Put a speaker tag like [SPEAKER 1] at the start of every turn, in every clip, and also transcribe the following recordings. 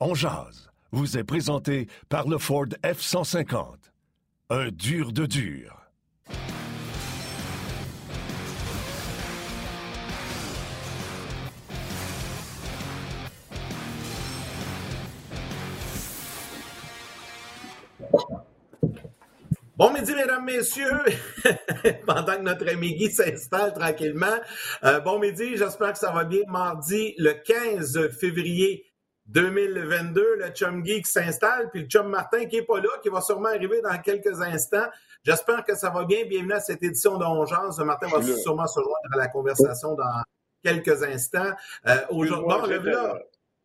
[SPEAKER 1] on jase vous est présenté par le Ford F-150. Un dur de dur.
[SPEAKER 2] Bon midi, mesdames, messieurs, pendant que notre ami Guy s'installe tranquillement. Euh, bon midi, j'espère que ça va bien. Mardi, le 15 février 2022, le chum qui s'installe, puis le chum Martin qui n'est pas là, qui va sûrement arriver dans quelques instants. J'espère que ça va bien. Bienvenue à cette édition de Ongeance. Martin va sûrement se joindre à la conversation dans quelques instants. Euh, Aujourd'hui, bon, le là.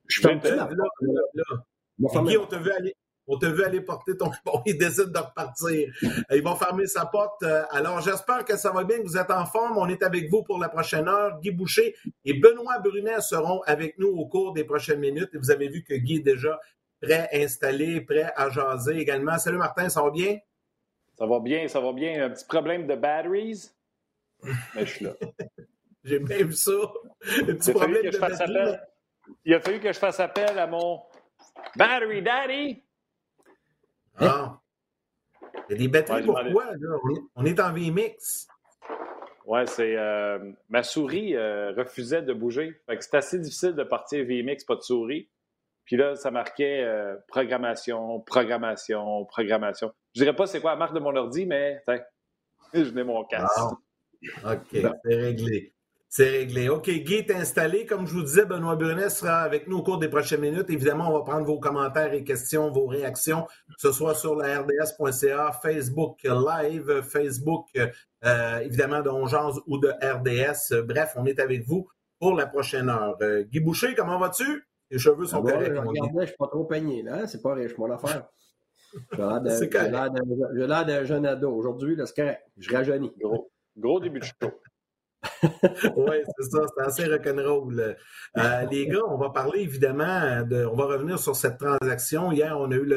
[SPEAKER 2] Je suis là. Guy, on te veut aller. On te veut aller porter ton. Bon, il décide de repartir. Il va fermer sa porte. Euh, alors, j'espère que ça va bien, que vous êtes en forme. On est avec vous pour la prochaine heure. Guy Boucher et Benoît Brunet seront avec nous au cours des prochaines minutes. Et vous avez vu que Guy est déjà prêt, installé, prêt à jaser également. Salut Martin, ça va bien?
[SPEAKER 3] Ça va bien, ça va bien. Un petit problème de batteries, mais je suis là.
[SPEAKER 2] J'ai même ça. Un petit problème de
[SPEAKER 3] batteries. Il a fallu que je fasse appel à mon Battery Daddy.
[SPEAKER 2] Ah. Il y a des batteries pourquoi? Là? On est en VMix.
[SPEAKER 3] Oui, c'est. Euh, ma souris euh, refusait de bouger. c'est assez difficile de partir VMix, pas de souris. Puis là, ça marquait euh, programmation, programmation, programmation. Je dirais pas c'est quoi la marque de mon ordi, mais je n'ai mon casque.
[SPEAKER 2] OK, c'est réglé. C'est réglé. OK, Guy est installé. Comme je vous disais, Benoît Brunet sera avec nous au cours des prochaines minutes. Évidemment, on va prendre vos commentaires et questions, vos réactions, que ce soit sur la RDS.ca, Facebook Live, Facebook, euh, évidemment, de Ongeance ou de RDS. Bref, on est avec vous pour la prochaine heure. Euh, Guy Boucher, comment vas-tu?
[SPEAKER 4] Les cheveux sont ah corrects. Je ne suis pas trop peigné, là. Hein? C'est pas riche, mon affaire. J'ai l'air d'un jeune ado. Aujourd'hui, c'est correct. Je rajeunis.
[SPEAKER 3] Gros, gros début de show.
[SPEAKER 2] Oui, c'est ça, c'est assez rock'n'roll. Euh, les gars, on va parler évidemment de. On va revenir sur cette transaction. Hier, on a eu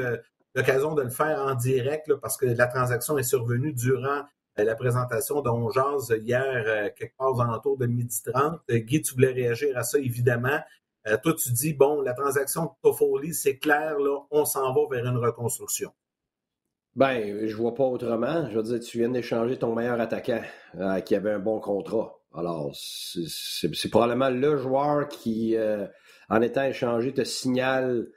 [SPEAKER 2] l'occasion de le faire en direct parce que la transaction est survenue durant euh, la présentation dont hier, euh, quelque part aux alentours de midi 30. Guy, tu voulais réagir à ça, évidemment. toi, tu dis, bon, la transaction de Toffoli, c'est clair, là, on s'en va vers une reconstruction.
[SPEAKER 4] Ben, je vois pas autrement. Je veux dire, tu viens d'échanger ton meilleur attaquant qui avait un bon contrat. Alors, c'est probablement le joueur qui, euh, en étant échangé, te signale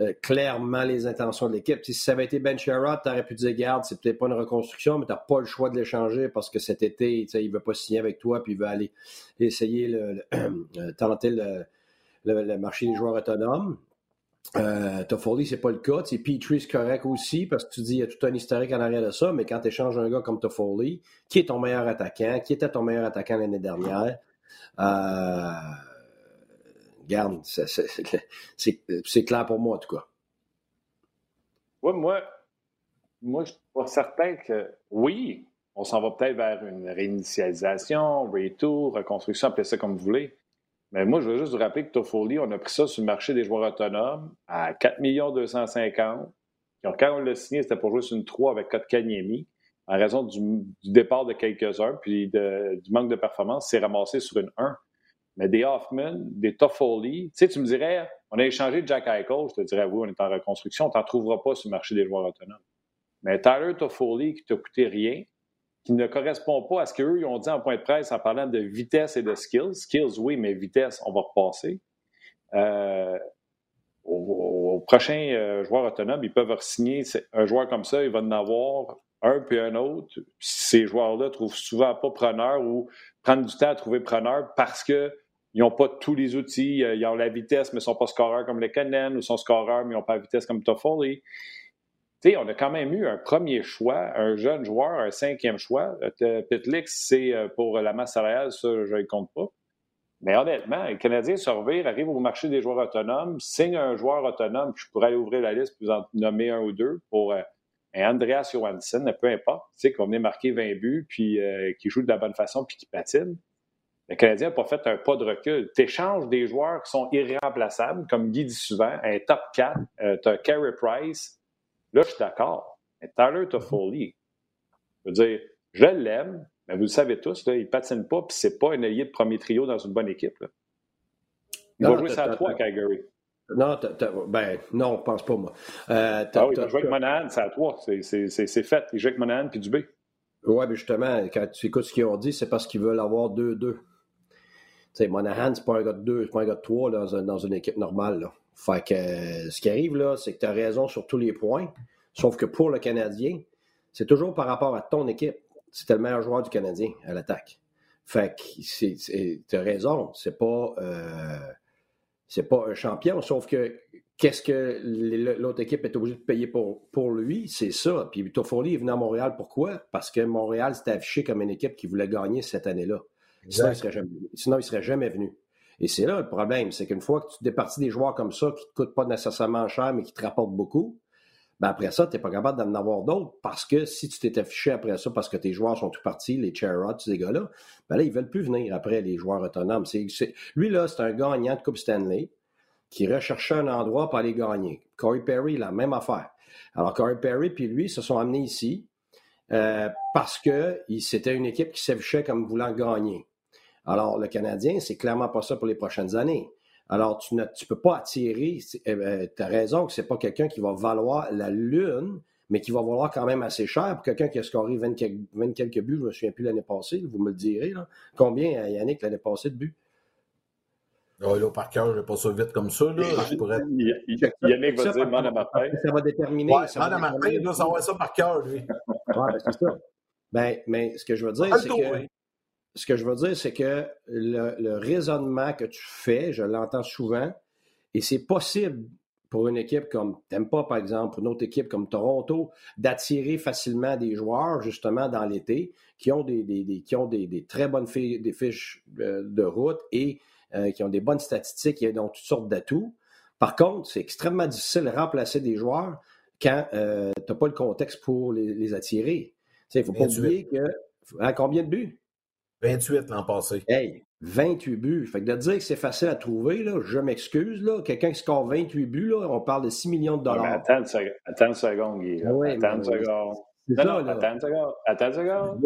[SPEAKER 4] euh, clairement les intentions de l'équipe. Si ça avait été Ben Sherrod, tu aurais pu dire, garde, c'est peut-être pas une reconstruction, mais tu n'as pas le choix de l'échanger parce que cet été, il ne veut pas signer avec toi, puis il veut aller essayer le, euh, tenter le, marché des joueurs autonomes. Euh, Toffoli, c'est pas le cas. Petrie, c'est correct aussi parce que tu dis il y a tout un historique en arrière de ça, mais quand tu échanges un gars comme Toffoli, qui est ton meilleur attaquant, qui était ton meilleur attaquant l'année dernière, euh, garde, c'est clair pour moi en tout cas.
[SPEAKER 3] Oui, moi, moi, je suis pas certain que oui, on s'en va peut-être vers une réinitialisation, retour, reconstruction, appelez ça comme vous voulez. Mais moi, je veux juste vous rappeler que Toffoli, on a pris ça sur le marché des joueurs autonomes à 4 250 Quand on l'a signé, c'était pour jouer sur une 3 avec Kotkaniemi. En raison du, départ de quelques-uns, puis du manque de performance, c'est ramassé sur une 1. Mais des Hoffman, des Toffoli, tu sais, tu me dirais, on a échangé Jack Eichel, je te dirais, oui, on est en reconstruction, on t'en trouvera pas sur le marché des joueurs autonomes. Mais Tyler Toffoli, qui t'a coûté rien, qui ne correspond pas à ce qu'eux ont dit en point de presse en parlant de vitesse et de skills. Skills, oui, mais vitesse, on va repasser. Euh, au, prochain euh, joueur autonome, ils peuvent signer un joueur comme ça, il va en avoir un puis un autre. Ces joueurs-là trouvent souvent pas preneur ou prennent du temps à trouver preneur parce qu'ils n'ont pas tous les outils. Ils ont la vitesse, mais ne sont pas scoreurs comme les Cannon ou sont scoreurs, mais ils n'ont pas la vitesse comme Toffoli sais, on a quand même eu un premier choix, un jeune joueur, un cinquième choix. Euh, Pitlix, c'est euh, pour la masse salariale, ça, je ne compte pas. Mais honnêtement, les Canadiens se revirent, arrivent au marché des joueurs autonomes, signent un joueur autonome, puis je pourrais aller ouvrir la liste, vous en nommer un ou deux pour euh, Andreas Johansson, peu importe, tu sais, qu'on venait marquer 20 buts, puis qui joue de la bonne façon, puis qui patine. Le Canadien n'a pas fait un pas de recul. Tu échanges des joueurs qui sont irremplaçables, comme Guy dit souvent, un top 4, tu as Carey Price, Là, je suis d'accord. Mais Tyler Toffoli, je veux dire, je l'aime, mais vous le savez tous, là, il ne patine pas, puis c'est pas un allié de premier trio dans une bonne équipe. Là. Il va jouer ça à trois, Calgary.
[SPEAKER 4] Non, ben, non, je pense pas, moi.
[SPEAKER 3] Euh, ah oui, tu joué avec Monahan, c'est à toi. C'est fait. Il joue avec Monahan puis Dubé.
[SPEAKER 4] Oui, mais justement, quand tu écoutes ce qu'ils ont dit, c'est parce qu'ils veulent avoir 2-2. Tu sais, Monahan, c'est pas un gars de 2, c'est pas un gars de 3 dans, dans, une équipe normale. Là. Fait que euh, ce qui arrive, là, c'est que tu as raison sur tous les points. Sauf que pour le Canadien, c'est toujours par rapport à ton équipe. C'était le meilleur joueur du Canadien à l'attaque. Fait que tu as raison, c'est pas, euh, c'est pas un champion, sauf que qu'est-ce que l'autre équipe est obligée de payer pour, pour lui? C'est ça. Puis Toffoli est venu à Montréal, pourquoi? Parce que Montréal s'était affiché comme une équipe qui voulait gagner cette année-là. Sinon, il serait jamais, sinon, il serait jamais venu. Et c'est là le problème, c'est qu'une fois que tu départis des joueurs comme ça qui ne te coûtent pas nécessairement cher, mais qui te rapportent beaucoup, ben après ça, tu n'es pas capable d'en avoir d'autres parce que si tu t'es affiché après ça parce que tes joueurs sont tout partis, les Cherrods, ces gars-là, ben là, ils ne veulent plus venir après les joueurs autonomes. lui, là, c'est un gagnant de Coupe Stanley qui recherchait un endroit pour aller gagner. Corey Perry, la même affaire. Alors, Corey Perry puis lui se sont amenés ici euh, parce que c'était une équipe qui s'affichait comme voulant gagner. Alors, le Canadien, c'est clairement pas ça pour les prochaines années. Alors, tu ne tu peux pas attirer, eh ben, tu as raison que ce n'est pas quelqu'un qui va valoir la Lune, mais qui va valoir quand même assez cher pour quelqu'un qui a scoré 20 quelques, buts, je ne me souviens plus l'année passée, vous me le direz. Là. Combien, euh, Yannick, l'année passée de buts?
[SPEAKER 2] Oh, là, par cœur, je n'ai pas ça vite comme ça. Là. Je pourrais...
[SPEAKER 3] Yannick va dire Manda Martin.
[SPEAKER 4] Ça va déterminer.
[SPEAKER 2] Ouais, ça Martin, il doit savoir ça par cœur, lui.
[SPEAKER 4] Oui, ben, c'est ça. Ben, mais ce que je veux dire, c'est que ce que je veux dire, c'est que le, raisonnement que tu fais, je l'entends souvent, et c'est possible pour une équipe comme Tempa, par exemple, une autre équipe comme Toronto, d'attirer facilement des joueurs, justement, dans l'été, qui ont des, qui ont des, très bonnes des fiches euh, de route et euh, qui ont des bonnes statistiques et ont toutes sortes d'atouts. Par contre, c'est extrêmement difficile de remplacer des joueurs quand euh, tu n'as pas le contexte pour les, attirer. Il ne faut pas oublier que. À combien de buts?
[SPEAKER 2] 28 l'an passé.
[SPEAKER 4] Hey, 28 buts. Fait que de dire que c'est facile à trouver, là, je m'excuse. Là. Quelqu'un qui score 28 buts, là, on parle de 6 millions de dollars.
[SPEAKER 3] attends, une seconde, attends une seconde, Guy. attends une seconde. Non, non, attends une seconde. Attends une seconde.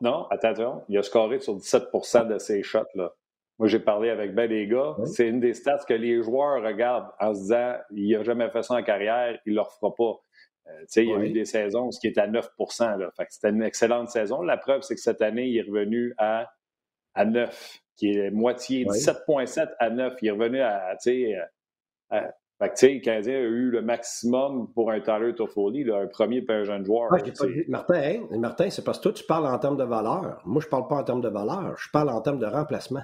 [SPEAKER 3] Non, attends une seconde. Il a scoré sur 17% de ses shots. Là. Moi, j'ai parlé avec ben des gars. C'est une des stats que les joueurs regardent en se disant il n'a jamais fait ça en carrière, il ne le refera pas. Euh, il y a eu des saisons ce qui est à 9% C'était une excellente saison. La preuve, c'est que cette année, il est revenu à, à 9, qui est moitié, 17,7 à 9. Il est revenu à. à, à fait le Canadien a eu le maximum pour un Tyler Toffoli, un premier et un jeune joueur.
[SPEAKER 4] Martin, hein, Martin c'est parce que toi, tu parles en termes de valeur. Moi, je ne parle pas en termes de valeur. Je parle en termes de remplacement.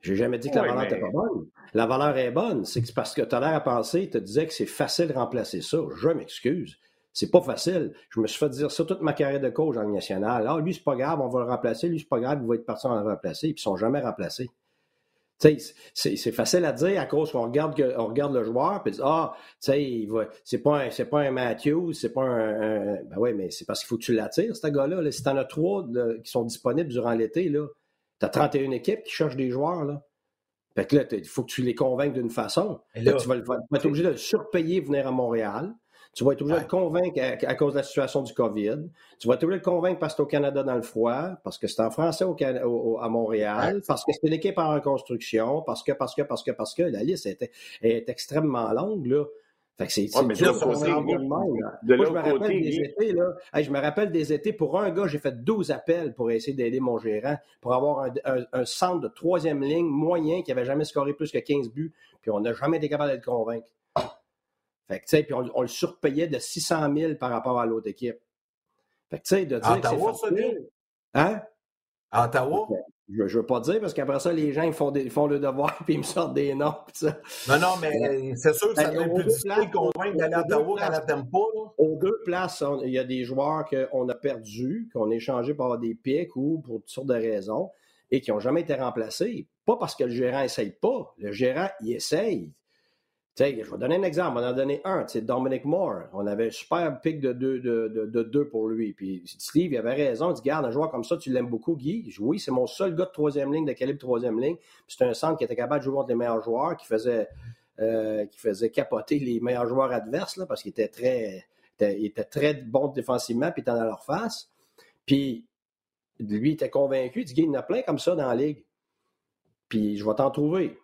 [SPEAKER 4] J'ai jamais dit que la valeur n'était pas bonne. La valeur est bonne. C'est parce que tu as l'air à penser, tu te disais que c'est facile de remplacer ça. Je m'excuse. C'est pas facile. Je me suis fait dire ça toute ma carrière de coach en national. Ah, lui, c'est pas grave, on va le remplacer. Lui, c'est pas grave, il va être parti en le remplacer. Puis ils sont jamais remplacés. C'est facile à dire à cause qu'on regarde, on regarde le joueur puis ah, tu sais, c'est pas un, c'est pas un Matthews, c'est pas un, ben ouais, mais c'est parce qu'il faut que tu l'attires, ce gars-là. Là. Si t'en as trois qui sont disponibles durant l'été, là, tu as 31 équipes qui cherchent des joueurs. Là. Fait que là, il faut que tu les convainques d'une façon. tu vas, être obligé de le surpayer venir à Montréal. Tu vas être obligé de le convaincre à, cause de la situation du COVID. Tu vas être obligé de le convaincre parce que c'est au Canada dans le froid, parce que c'est en français au, à Montréal, parce que c'est une équipe en reconstruction, parce que, parce que, parce que, parce que la liste est, est extrêmement longue. Là. Fait que c'est je me rappelle des étés, là. je me rappelle des étés. Pour un gars, j'ai fait 12 appels pour essayer d'aider mon gérant pour avoir un, centre de troisième ligne moyen qui n'avait jamais scoré plus que 15 buts. Puis on n'a jamais été capable de le convaincre. Fait que, tu sais, puis on, le surpayait de 600 000 par rapport à l'autre équipe. Fait que, tu sais, de dire que c'est facile... Hein?
[SPEAKER 2] À Ottawa?
[SPEAKER 4] Je ne veux pas dire parce qu'après ça, les gens ils font, font le devoir puis ils me sortent des noms. Ça.
[SPEAKER 2] Non, non, mais c'est sûr que ça devient plus difficile de convaincre d'aller à Ottawa qu'à la Tempo.
[SPEAKER 4] Aux deux places, il y a des joueurs qu'on a perdus, qu'on a échangés par des pics ou pour toutes sortes de raisons et qui n'ont jamais été remplacés. Pas parce que le gérant essaye pas. Le gérant, il essaye je vais donner un exemple. On en a donné un, c'est Dominic Moore. On avait un super pic de deux, de, deux pour lui. Puis Steve, il avait raison. Il dit Garde, un joueur comme ça, tu l'aimes beaucoup, Guy. Je, oui, c'est mon seul gars de troisième ligne, de calibre troisième ligne. c'est un centre qui était capable de jouer contre les meilleurs joueurs, qui faisait, euh, qui faisait capoter les meilleurs joueurs adverses, là, parce qu'il était très, il était très bon défensivement, puis il était dans leur face. Puis lui, il était convaincu. Il dit il y en a plein comme ça dans la ligue. Puis je vais t'en trouver.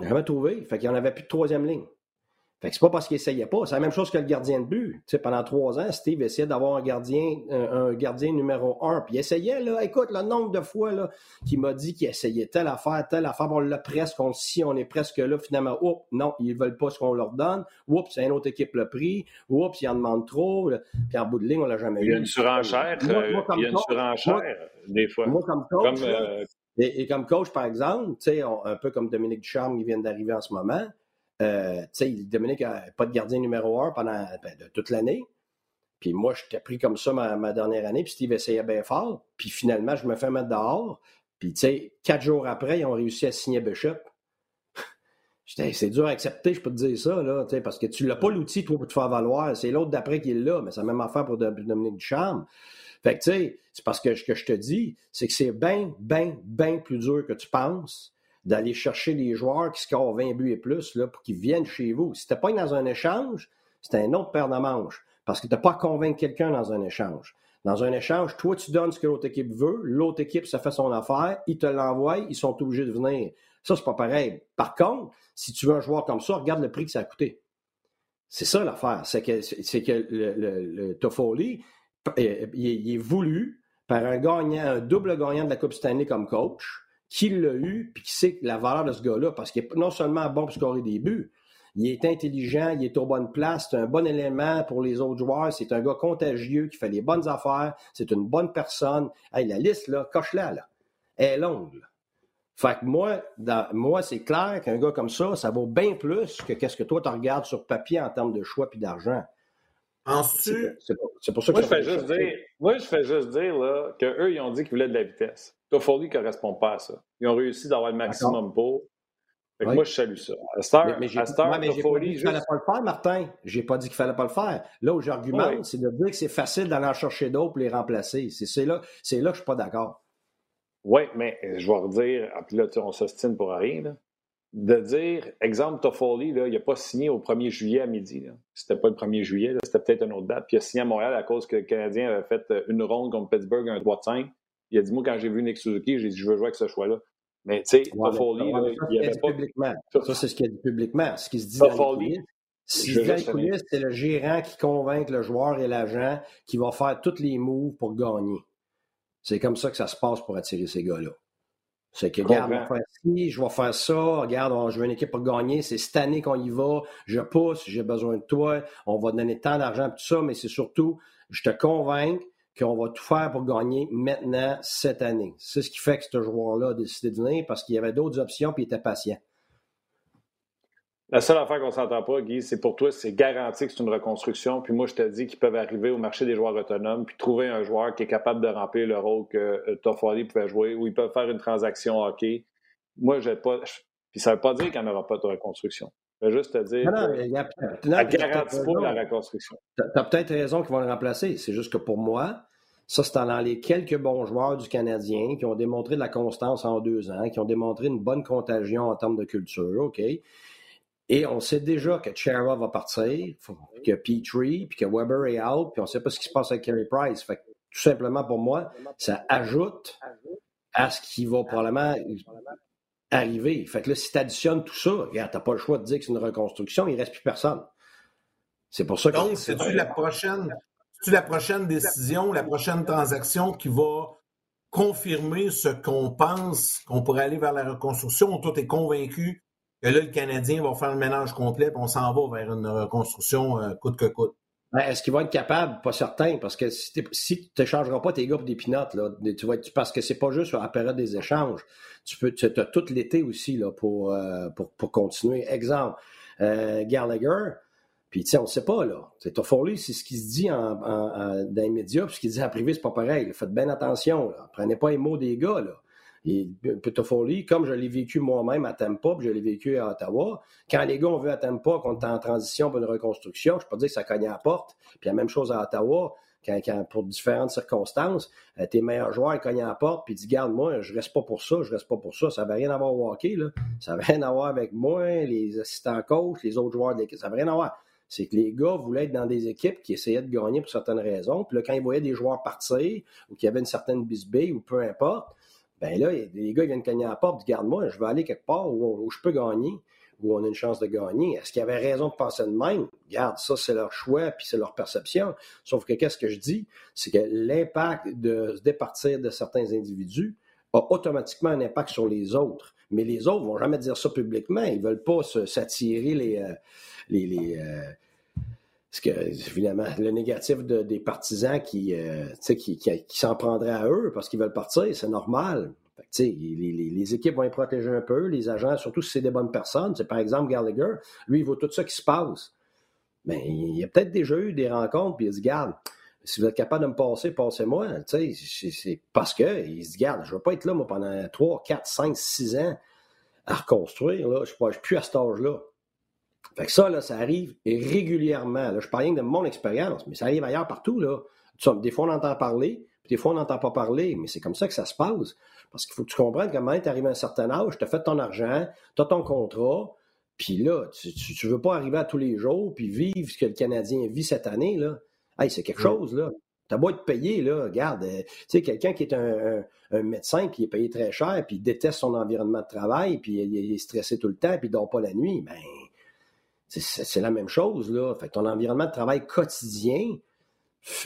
[SPEAKER 4] Jamais trouvé. Fait qu'il n'y en avait plus de troisième ligne. Fait que c'est pas parce qu'il essayait pas. C'est la même chose que le gardien de but. Tu sais, pendant trois ans, Steve essayait d'avoir un gardien, un, gardien numéro un. Puis il essayait, là, écoute, le nombre de fois là, qu'il m'a dit qu'il essayait telle affaire, telle affaire, on l'a presque, on si on est presque là, finalement, oups, non, ils veulent pas ce qu'on leur donne. Oups, c'est une autre équipe le prix. Oups, ils en demandent trop. Puis en bout de ligne, on l'a jamais eu.
[SPEAKER 3] Il y a une surenchère. Euh, il y a une surenchère, des fois.
[SPEAKER 4] Moi, comme coach, euh, et, comme coach, par exemple, un peu comme Dominique Ducharme qui vient d'arriver en ce moment, euh, Dominique n'a pas de gardien numéro un pendant ben, toute l'année. Puis moi, je t'ai pris comme ça ma, dernière année, puis Steve essayait bien fort. Puis finalement, je me fais mettre dehors. Puis, tu sais, quatre jours après, ils ont réussi à signer Bishop. c'est dur à accepter, je peux te dire ça, là, parce que tu n'as pas l'outil, toi, pour te faire valoir. C'est l'autre d'après qui est là, mais c'est la même affaire pour Dominique Ducharme. Fait que, tu sais, c'est parce que ce que je te dis, c'est que c'est bien, bien, bien plus dur que tu penses d'aller chercher des joueurs qui scorent 20 buts et plus là, pour qu'ils viennent chez vous. Si tu pas dans un échange, c'est un autre paire de manches. Parce que tu n'as pas à convaincre quelqu'un dans un échange. Dans un échange, toi, tu donnes ce que l'autre équipe veut, l'autre équipe, ça fait son affaire, ils te l'envoient, ils sont obligés de venir. Ça, c'est pas pareil. Par contre, si tu veux un joueur comme ça, regarde le prix que ça a coûté. C'est ça l'affaire. C'est que, c'est que le, il est voulu par un gagnant, un double gagnant de la Coupe Stanley comme coach, qui l'a eu, puis qui sait la valeur de ce gars-là, parce qu'il est non seulement bon pour scorer des buts, il est intelligent, il est aux bonnes places, c'est un bon élément pour les autres joueurs, c'est un gars contagieux qui fait les bonnes affaires, c'est une bonne personne. Hey, la liste, là, coche-la, là. Elle est longue, Fait que moi, moi c'est clair qu'un gars comme ça, ça vaut bien plus que qu'est-ce que toi, tu regardes sur papier en termes de choix puis d'argent.
[SPEAKER 2] C'est
[SPEAKER 3] pour, ça que moi, je fais juste dire, moi, je fais juste dire là, qu'eux, ils ont dit qu'ils voulaient de la vitesse. Toffoli ne correspond pas à ça. Ils ont réussi d'avoir le maximum pour. Moi, je salue ça. À Star, mais, mais j'ai pas dit qu'il
[SPEAKER 4] ne fallait pas le faire, Martin. J'ai pas dit qu'il fallait pas le faire. Là où j'argumente, c'est de dire que c'est facile d'aller en chercher d'autres pour les remplacer. C'est là, là que je ne suis pas d'accord.
[SPEAKER 3] Oui, mais je vais redire, ah, puis là, on s'ostine pour rien. Là de dire, exemple, Toffoli, là, il n'a pas signé au 1er juillet à midi. C'était pas le 1er juillet, c'était peut-être une autre date. Puis il a signé à Montréal à cause que le Canadien avait fait euh, une ronde contre Pittsburgh, un 3 de 5. Il a dit, moi, quand j'ai vu Nick Suzuki, j'ai dit, je veux jouer avec ce choix-là. Mais tu sais, Toffoli, il n'y avait pas.
[SPEAKER 4] Publiquement. Ça, c'est ce qu'il a dit publiquement. Ce qui se dit coulisses, c'est le gérant qui convainc le joueur et l'agent qui va faire tous les moves pour gagner. C'est comme ça que ça se passe pour attirer ces gars-là. C'est que, regarde, je vais faire ci, je vais faire ça, regarde, je veux une équipe pour gagner, c'est cette année qu'on y va, je pousse, j'ai besoin de toi, on va donner tant d'argent, tout ça, mais c'est surtout, je te convainc qu'on va tout faire pour gagner maintenant, cette année. C'est ce qui fait que ce joueur-là a décidé de venir parce qu'il y avait d'autres options puis il était patient.
[SPEAKER 3] La seule affaire qu'on ne s'entend pas, Guy, c'est pour toi, c'est garanti que c'est une reconstruction. Puis moi, je te dis qu'ils peuvent arriver au marché des joueurs autonomes puis trouver un joueur qui est capable de remplir le rôle que euh, Toffoli pouvait jouer, ou ils peuvent faire une transaction hockey. Moi, je pas. Puis ça ne veut pas dire qu'il n'y en aura pas de reconstruction. Je veux juste te dire. Non, non, y a, garantit pas la reconstruction.
[SPEAKER 4] Tu as, peut-être raison qu'ils vont le remplacer. C'est juste que pour moi, ça, c'est dans les quelques bons joueurs du Canadien qui ont démontré de la constance en deux ans, qui ont démontré une bonne contagion en termes de culture, OK? Et on sait déjà que Chara va partir, que Petrie, puis que Weber est out, puis on ne sait pas ce qui se passe avec Kerry Price. Fait tout simplement, pour moi, ça ajoute à ce qui va probablement arriver. Fait que là, si tu additionnes tout ça, regarde, n'as pas le choix de dire que c'est une reconstruction, il ne reste plus personne. C'est pour ça que.
[SPEAKER 2] Donc, c'est-tu la prochaine, la prochaine décision, la prochaine transaction qui va confirmer ce qu'on pense qu'on pourrait aller vers la reconstruction? Tout est convaincu que là, le Canadien va faire le ménage complet et on s'en va vers une reconstruction euh, coûte que coûte.
[SPEAKER 4] Ben, est-ce qu'il va être capable? Pas certain, parce que si, tu n'échangeras pas tes gars pour des pinottes, tu parce que c'est pas juste sur la période des échanges. Tu as tout l'été aussi là, pour, euh, continuer. Exemple, euh, Gallagher, puis tu sais, on ne sait pas, là. C'est Toffoli, c'est ce qui se dit dans les médias, puis ce qu'il dit en privé, c'est pas pareil. Faites bien attention, là. Prenez pas les mots des gars, là. Et Toffoli, comme je l'ai vécu moi-même à Tampa, puis je l'ai vécu à Ottawa, quand les gars ont vu à Tampa qu'on était en transition pour une reconstruction, je peux dire que ça cognait à la porte. Puis la même chose à Ottawa, quand, pour différentes circonstances, euh, tes meilleurs joueurs cognent à la porte, puis ils disent Garde, moi, je reste pas pour ça, je reste pas pour ça. Ça n'avait rien à voir au hockey, là. Ça n'avait rien à voir avec moi, les assistants coachs, les autres joueurs de l'équipe. Ça n'avait rien à voir. C'est que les gars voulaient être dans des équipes qui essayaient de gagner pour certaines raisons. Puis là, quand ils voyaient des joueurs partir ou qu'il y avait une certaine bisbille ou peu importe, Ben là, les gars ils viennent cogner à la porte, garde-moi, je vais aller quelque part où, je peux gagner, où on a une chance de gagner. Est-ce qu'il y avait raison de penser de même? Garde, ça, c'est leur choix, puis c'est leur perception. Sauf que qu'est-ce que je dis? C'est que l'impact de se départir de certains individus a automatiquement un impact sur les autres. Mais les autres vont jamais dire ça publiquement. Ils veulent pas s'attirer les, euh, les euh, parce que, évidemment, le négatif des partisans qui, euh, qui, qui, s'en prendraient à eux parce qu'ils veulent partir, c'est normal. les, les, équipes vont les protéger un peu, les agents, surtout si c'est des bonnes personnes. C'est par exemple Gallagher, lui, il voit tout ça qui se passe. Mais il a peut-être déjà eu des rencontres, puis il se garde. Si vous êtes capable de me passer, passez-moi. C'est parce que il se garde. Je ne vais pas être là, moi, pendant 3, 4, 5, 6 ans à reconstruire. Là. Je ne suis plus à cet âge-là. Fait que ça, là, ça arrive régulièrement. Là, je parle rien de mon expérience, mais ça arrive ailleurs partout. Là. Des fois, on entend parler, puis des fois, on n'entend pas parler, mais c'est comme ça que ça se passe. Parce qu'il faut que tu comprennes comment tu arrives à un certain âge, tu as fait ton argent, tu as ton contrat, puis là, tu ne veux pas arriver à tous les jours, puis vivre ce que le Canadien vit cette année. Là. Hey, c'est quelque chose, là. T'as beau être payé, là, regarde, euh, tu sais, quelqu'un qui est un, médecin, qui est payé très cher, puis il déteste son environnement de travail, puis il, est stressé tout le temps, puis il dort pas la nuit, ben, c'est la même chose, là. Fait ton environnement de travail quotidien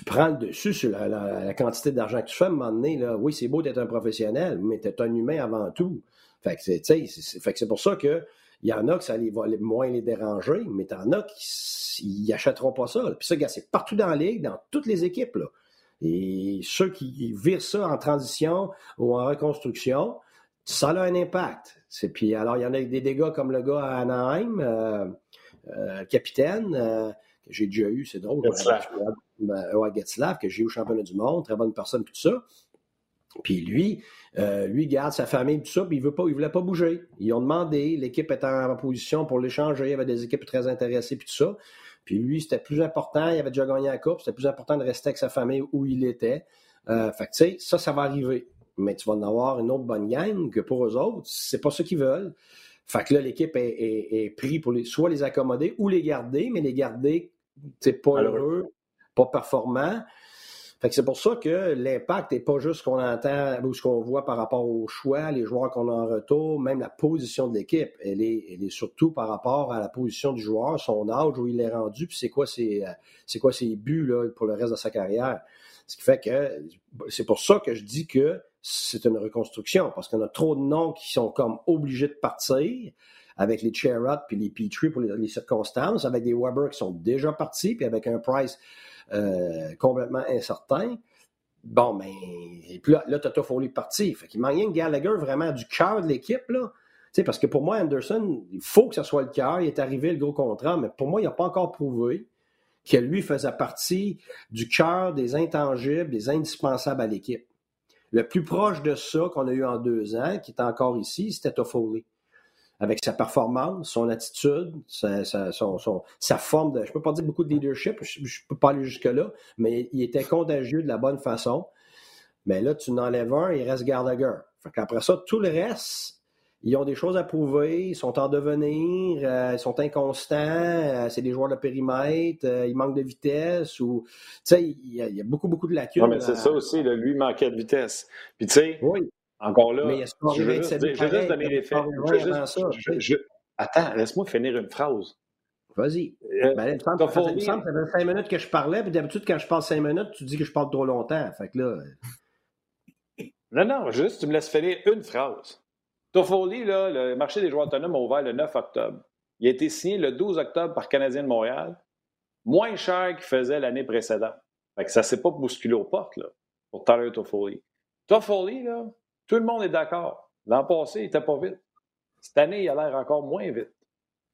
[SPEAKER 4] prend le dessus sur la, quantité d'argent que tu fais à un moment donné, là. Oui, c'est beau d'être un professionnel, mais tu es un humain avant tout. Fait que c'est pour ça que il y en a que ça va moins les déranger, mais en as qui n'achèteront pas ça. Puis ça, c'est partout dans la ligue, dans toutes les équipes. Là. Et ceux qui virent ça en transition ou en reconstruction, ça a un impact. Puis alors, il y en a des dégâts comme le gars à Anaheim, euh, euh, capitaine, euh, que j'ai déjà eu, c'est drôle.
[SPEAKER 3] Getzlav.
[SPEAKER 4] Ouais, Getzlav, que j'ai eu au championnat du monde, très bonne personne, tout ça. Puis lui, euh, lui garde sa famille, tout ça, puis il ne voulait pas bouger. Ils ont demandé, l'équipe était en position pour l'échanger, il y avait des équipes très intéressées, puis tout ça. Puis lui, c'était plus important, il avait déjà gagné la coupe, c'était plus important de rester avec sa famille où il était. fait que tu sais, ça, ça va arriver. Mais tu vas en avoir une autre bonne gang que pour eux autres, c'est pas ce qu'ils veulent. Fait que là, l'équipe est, est, pris pour les, soit les accommoder ou les garder, mais les garder, c'est pas heureux, pas performant. Fait que c'est pour ça que l'impact n'est pas juste ce qu'on entend ou ce qu'on voit par rapport aux choix, les joueurs qu'on a en retour, même la position de l'équipe. Elle est, elle est surtout par rapport à la position du joueur, son âge, où il est rendu, puis c'est quoi ses, c'est quoi ses buts là, pour le reste de sa carrière. Ce qui fait que c'est pour ça que je dis que c'est une reconstruction, parce qu'on a trop de noms qui sont comme obligés de partir avec les Cherrod puis les Petrie pour les, circonstances, avec des Weber qui sont déjà partis, puis avec un Price euh, complètement incertain. Bon, mais ben, puis là, là Toto Foley parti. Fait qu'il manque Gallagher vraiment du cœur de l'équipe, là. sais, parce que pour moi, Anderson, il faut que ce soit le cœur. Il est arrivé le gros contrat, mais pour moi, il n'a pas encore prouvé que lui faisait partie du cœur des intangibles, des indispensables à l'équipe. Le plus proche de ça qu'on a eu en deux ans, qui est encore ici, c'était Toffoli. Avec sa performance, son attitude, sa, forme de. Je ne peux pas dire beaucoup de leadership, je ne peux pas aller jusque-là, mais il était contagieux de la bonne façon. Mais là, tu n'enlèves un, il reste Gallagher. Fait qu'après ça, tout le reste, ils ont des choses à prouver, ils sont en devenir, euh, ils sont inconstants, euh, c'est des joueurs de périmètre, euh, ils manquent de vitesse ou tu sais, il y, a beaucoup, beaucoup de lacunes.
[SPEAKER 3] Oui, mais c'est ça aussi, lui manquait de vitesse. Puis tu sais, encore là, je veux juste, donner les faits. attends, laisse-moi finir une phrase.
[SPEAKER 4] Vas-y. Ben, il me semble, ça fait cinq minutes que je parlais, puis d'habitude, quand je parle cinq minutes, tu dis que je parle trop longtemps. Fait que là.
[SPEAKER 3] Non, non, juste, tu me laisses finir une phrase. Toffoli, le marché des joueurs autonomes a ouvert le 9 octobre. Il a été signé le 12 octobre par Canadien de Montréal, moins cher qu'il faisait l'année précédente. Fait que ça ne s'est pas bousculé aux portes là, pour Tyler Toffoli. Toffoli, là, tout le monde est d'accord. L'an passé, il n'était pas vite. Cette année, il a l'air encore moins vite.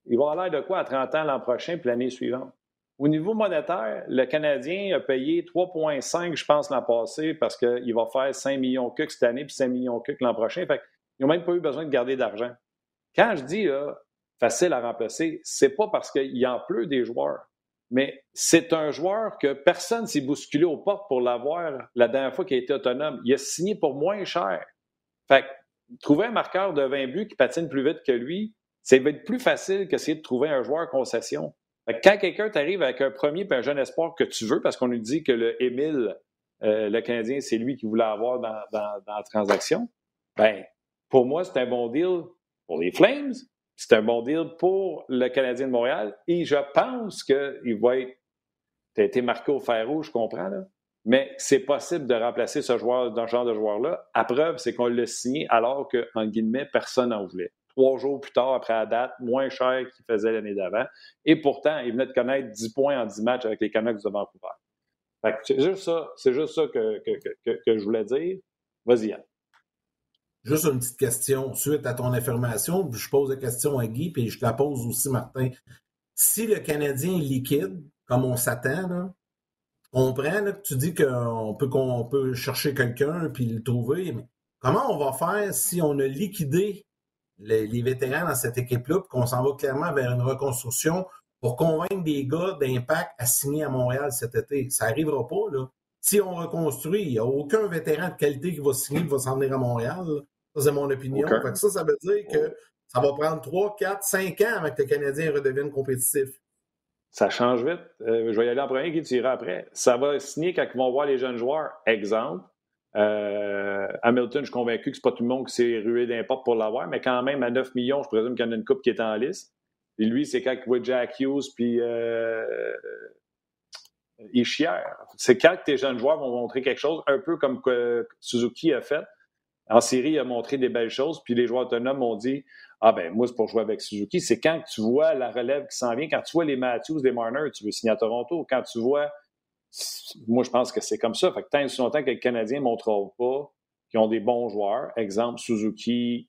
[SPEAKER 3] Il va avoir l'air de quoi à 30 ans l'an prochain puis l'année suivante? Au niveau monétaire, le Canadien a payé 3,5, je pense, l'an passé parce qu'il va faire 5 millions que cette année puis 5 millions que l'an prochain. Fait ils n'ont même pas eu besoin de garder d'argent. Quand je dis facile à remplacer, c'est pas parce qu'il en pleut des joueurs, mais c'est un joueur que personne s'est bousculé aux portes pour l'avoir la dernière fois qu'il a été autonome. Il a signé pour moins cher. Fait trouver un marqueur de 20 buts qui patine plus vite que lui, ça va être plus facile qu'essayer de trouver un joueur concession. quand quelqu'un t'arrive avec un premier et un jeune espoir que tu veux, parce qu'on lui dit que le Émile, euh, le Canadien, c'est lui qui voulait avoir dans la transaction, ben, pour moi, c'est un bon deal pour les Flames, c'est un bon deal pour le Canadien de Montréal, et je pense qu'il va être. Tu as été marqué au fer rouge, je comprends, là. Mais c'est possible de remplacer ce joueur, ce genre de joueur-là. À preuve, c'est qu'on l'a signé alors que, en guillemets, personne n'en voulait. Trois jours plus tard, après la date, moins cher qu'il faisait l'année d'avant. Et pourtant, il venait de connaître 10 points en 10 matchs avec les Canucks de Vancouver. C'est juste ça, c'est juste ça que, que, que, je voulais dire. Vas-y.
[SPEAKER 2] Juste une petite question suite à ton affirmation. Je pose la question à Guy, puis je la pose aussi, Martin. Si le Canadien est liquide, comme on s'attend, on comprend que tu dis qu'on peut, qu'on peut chercher quelqu'un puis le trouver, mais comment on va faire si on a liquidé les, vétérans dans cette équipe-là, qu'on s'en va clairement vers une reconstruction pour convaincre des gars d'impact à signer à Montréal cet été? Ça n'arrivera pas, là. Si on reconstruit, il n'y a aucun vétéran de qualité qui va signer, qui va s'en venir à Montréal. Ça, c'est mon opinion. ça, ça veut dire que ça va prendre 3, 4, 5 ans avec que les Canadiens redeviennent compétitifs.
[SPEAKER 3] Ça change vite. Euh, je vais y aller en premier, qui tu après. Ça va signer quand ils vont voir les jeunes joueurs. Exemple, euh, Hamilton, je suis convaincu que ce n'est pas tout le monde qui s'est rué d'importe pour l'avoir, mais quand même, à 9 millions, je présume qu'il y en a une coupe qui est en liste. Et lui, c'est quand il voit Jack Hughes puis euh, C'est quand tes jeunes joueurs vont montrer quelque chose, un peu comme que Suzuki a fait. En série, il a montré des belles choses, puis les joueurs autonomes ont dit Ah ben moi, c'est pour jouer avec Suzuki. C'est quand tu vois la relève qui s'en vient, quand tu vois les Matthews, les Marner, tu veux signer à Toronto, quand tu vois moi, je pense que c'est comme ça. Fait que tant et longtemps que les Canadiens ne montreront pas qu'ils ont des bons joueurs, exemple Suzuki,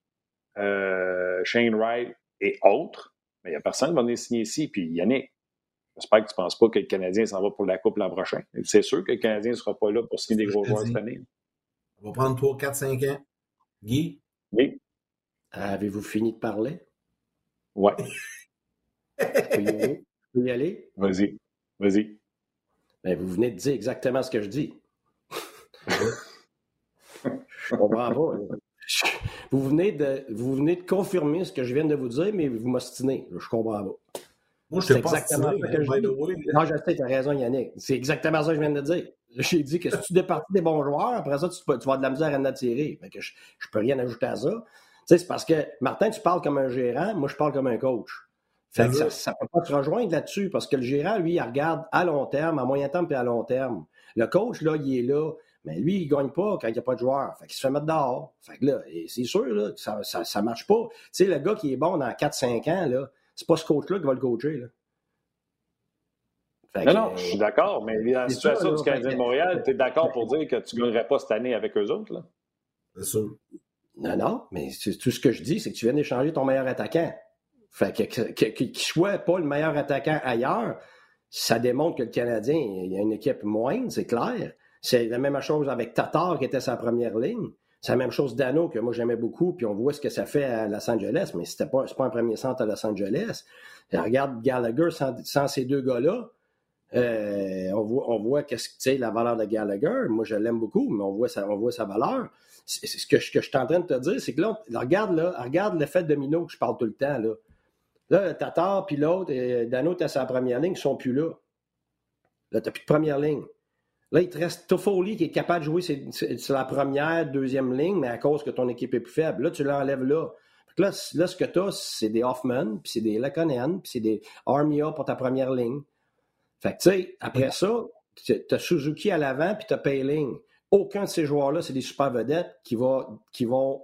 [SPEAKER 3] euh, Shane Wright et autres, mais il n'y a personne qui va venir signer ici. Puis Yannick, j'espère que tu ne penses pas que le Canadien s'en va pour la Coupe l'an prochain. C'est sûr que le Canadien ne sera pas là pour signer des gros joueurs cette année.
[SPEAKER 2] On va prendre 3, 4, 5 ans. Guy?
[SPEAKER 3] Oui.
[SPEAKER 4] Avez-vous fini de parler?
[SPEAKER 3] Oui.
[SPEAKER 4] Tu peux y aller?
[SPEAKER 3] Vas-y. Vas-y.
[SPEAKER 4] Ben, vous venez de dire exactement ce que je dis. je comprends pas. Vous venez, de, vous venez de confirmer ce que je viens de vous dire, mais vous m'ostinez. Je comprends pas.
[SPEAKER 2] Moi, je exactement ça que je
[SPEAKER 4] dis. Non, je sais, tu as raison, Yannick. C'est exactement ça que je viens de dire. J'ai dit que si tu départis des bons joueurs, après ça, tu, vas avoir de la misère à en attirer. je ne peux rien ajouter à ça. c'est parce que, Martin, tu parles comme un gérant, moi, je parle comme un coach. ça ne peut pas se rejoindre là-dessus parce que le gérant, lui, il regarde à long terme, à moyen terme et à long terme. Le coach, là, il est là, mais lui, il ne gagne pas quand il n'y a pas de joueur. Fait qu'il se fait mettre dehors. Fait que là, c'est sûr là, que ça ne marche pas. Tu sais, le gars qui est bon dans 4-5 ans, là, c'est pas ce coach-là qui va le coacher. Là
[SPEAKER 3] non, non, je suis d'accord, mais dans la situation du Canadien de Montréal, tu es d'accord pour dire que tu ne gagnerais pas cette année avec eux autres? là?
[SPEAKER 2] C'est sûr.
[SPEAKER 4] Non, non, mais tout ce que je dis, c'est que tu viens d'échanger ton meilleur attaquant. Fait que qu'il soit pas le meilleur attaquant ailleurs, ça démontre que le Canadien, il y a une équipe moindre, c'est clair. C'est la même chose avec Tatar qui était sa première ligne. C'est la même chose d'Ano que moi j'aimais beaucoup, puis on voit ce que ça fait à Los Angeles, mais c'était pas, pas un premier centre à Los Angeles. regarde Gallagher sans ces deux gars-là, euh, on voit, on voit qu'est-ce que la valeur de Gallagher. Moi, je l'aime beaucoup, mais on voit sa, on voit sa valeur. C'est, ce que, je, que suis train de te dire, c'est que là, regarde, là, regarde l'effet domino que je parle tout le temps. Là, là Tatar puis l'autre, euh, Dano, sa première ligne, ils sont plus là. Là, tu n'as plus de première ligne. Là, il te reste Toffoli qui est capable de jouer c'est, la première, deuxième ligne, mais à cause que ton équipe est plus faible. Là, tu l'enlèves là. Là, là, ce que tu as, c'est des Hoffman, puis c'est des Laconen, puis c'est des Armia pour ta première ligne. Fait que, tu sais, après ça, tu as Suzuki à l'avant, puis tu as Payling. Aucun de ces joueurs-là, c'est des super vedettes qui, qui vont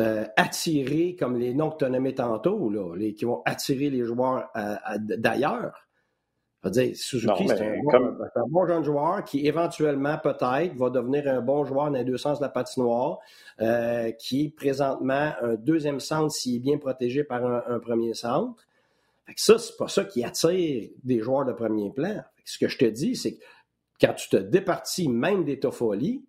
[SPEAKER 4] euh, attirer, comme les noms que tu as nommés tantôt, là, les, qui vont attirer les joueurs d'ailleurs. dire, Suzuki, c'est un, bon jeune joueur qui, éventuellement, peut-être, va devenir un bon joueur dans les deux sens de la patinoire, euh, qui est présentement un deuxième centre s'il est bien protégé par un premier centre. Fait que ça, c'est pas ça qui attire des joueurs de premier plan. ce que je te dis, c'est que quand tu te départis même des Toffoli,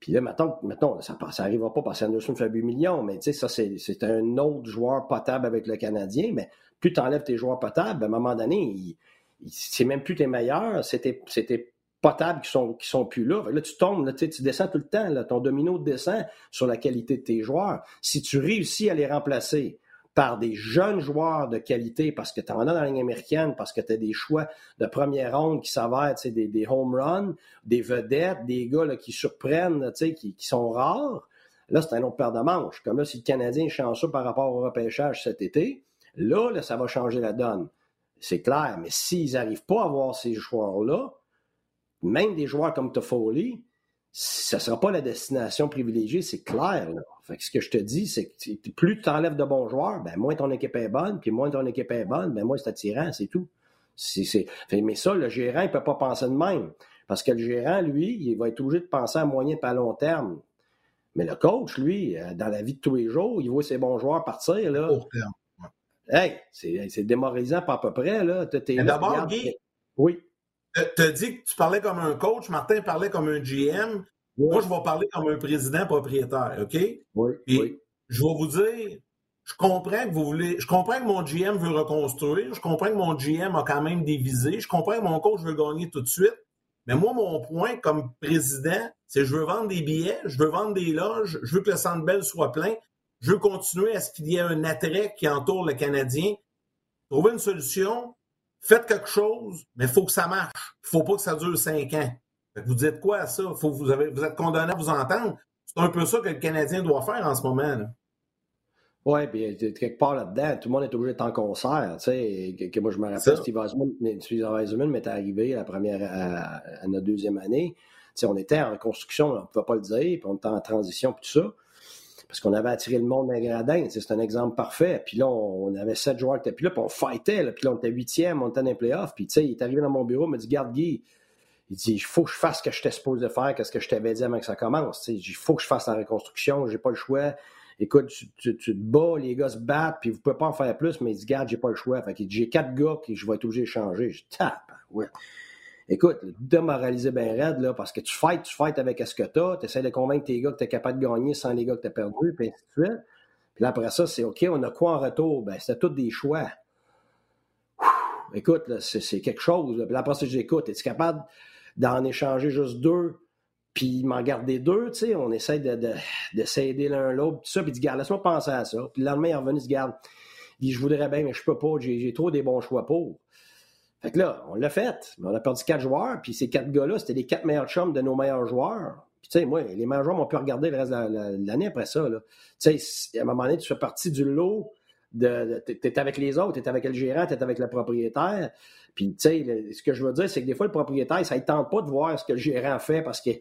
[SPEAKER 4] puis là, mettons, mettons ça n'arrivera pas parce qu'Anderson fait 8 millions, mais tu sais, ça, c'est un autre joueur potable avec le Canadien, mais plus tu enlèves tes joueurs potables, à un moment donné, c'est même plus tes meilleurs, c'était potables qui sont, qui sont plus là. Là, tu tombes, là, tu descends tout le temps, là, ton domino descend sur la qualité de tes joueurs. Si tu réussis à les remplacer, par des jeunes joueurs de qualité, parce que tu en as dans la ligne américaine, parce que tu des choix de première ronde qui s'avèrent des, des home runs, des vedettes, des gars qui surprennent, qui, qui sont rares. là, c'est un autre paire de manches. Comme là, si le Canadien est chanceux par rapport au repêchage cet été, là, là ça va changer la donne. C'est clair. Mais s'ils n'arrivent pas à avoir ces joueurs-là, même des joueurs comme Toffoli, ça ne sera pas la destination privilégiée, c'est clair. Là. Fait que ce que je te dis, c'est que plus tu enlèves de bons joueurs, ben, moins ton équipe est bonne, puis moins ton équipe est bonne, ben, moins c'est attirant, c'est tout. Mais ça, le gérant, il ne peut pas penser de même. Parce que le gérant, lui, il va être obligé de penser à moyen et à long terme. Mais le coach, lui, euh, dans la vie de tous les jours, il voit ses bons joueurs partir. Là. Hey, c'est, démoralisant pas à peu près. Là.
[SPEAKER 2] D'abord, Guy,
[SPEAKER 4] oui.
[SPEAKER 2] Tu as dit que tu parlais comme un coach, Martin parlait comme un GM. Moi, je vais parler comme un président propriétaire, OK?
[SPEAKER 4] Oui.
[SPEAKER 2] Puis, je vais vous dire, je comprends que vous voulez, je comprends que mon GM veut reconstruire, je comprends que mon GM a quand même des visées, je comprends que mon coach veut gagner tout de suite. Mais moi, mon point comme président, c'est je veux vendre des billets, je veux vendre des loges, je veux que le Centre Bell soit plein, je veux continuer à ce qu'il y ait un attrait qui entoure le Canadien. Trouver une solution, faites quelque chose, mais il faut que ça marche. Il ne faut pas que ça dure cinq ans. Vous dites quoi à ça? Faut, vous, avez, vous êtes condamné à vous entendre. C'est un peu ça que le Canadien doit faire en ce moment.
[SPEAKER 4] Oui, puis euh, quelque part là-dedans, tout le monde est obligé d'être en concert. Tu sais, que, moi, je me rappelle, Steve Eisenman, m'est arrivé à, la première, à, notre deuxième année. Tu sais, on était en construction, on ne pouvait pas le dire, puis on était en transition, puis tout ça parce qu'on avait attiré le monde d'un gradin. C'est un exemple parfait. Puis là, on, avait sept joueurs qui étaient plus là, puis on fightait. puis là, on était huitième, on était dans les playoffs. Puis tu sais, il est arrivé dans mon bureau, il m'a dit Garde Guy, il dit il faut que je fasse ce que je t'ai supposé faire, qu'est-ce que je t'avais dit avant que ça commence. il faut que je fasse la reconstruction, j'ai pas le choix. Écoute, tu, te bats, les gars se battent, puis vous pouvez pas en faire plus, mais il dit Garde, j'ai pas le choix. Fait qu'il dit J'ai quatre gars que je vais être obligé de changer. Je tape, ouais écoute, démoraliser bien raide, là, parce que tu fights, tu fights avec ce que tu as, tu essaies de convaincre tes gars que tu es capable de gagner sans les gars que tu as perdus, puis ainsi de suite. Puis là, après ça, c'est OK, on a quoi en retour? Ben, c'était tous des choix. écoute, c'est quelque chose. Puis là, après ça, j'écoute, es-tu capable d'en échanger juste deux, puis m'en garder deux, tu sais? On essaie de, de, s'aider l'un l'autre, tout ça, puis tu garde, laisse-moi penser à ça. Puis le lendemain, il est revenu, il se garde. Il dit, je voudrais bien, mais je peux pas, j'ai trop des bons choix pour. Fait que là, on l'a fait. On a perdu quatre joueurs, puis ces quatre gars-là, c'était les quatre meilleurs chums de nos meilleurs joueurs. Puis, tu sais, moi, les meilleurs joueurs m'ont pu regarder le reste de l'année après ça. Tu sais, à un moment donné, tu fais partie du lot. De, tu es avec les autres, tu es avec le gérant, tu es avec le propriétaire. Puis, tu sais, ce que je veux dire, c'est que des fois, le propriétaire, ça ne tente pas de voir ce que le gérant fait parce que, tu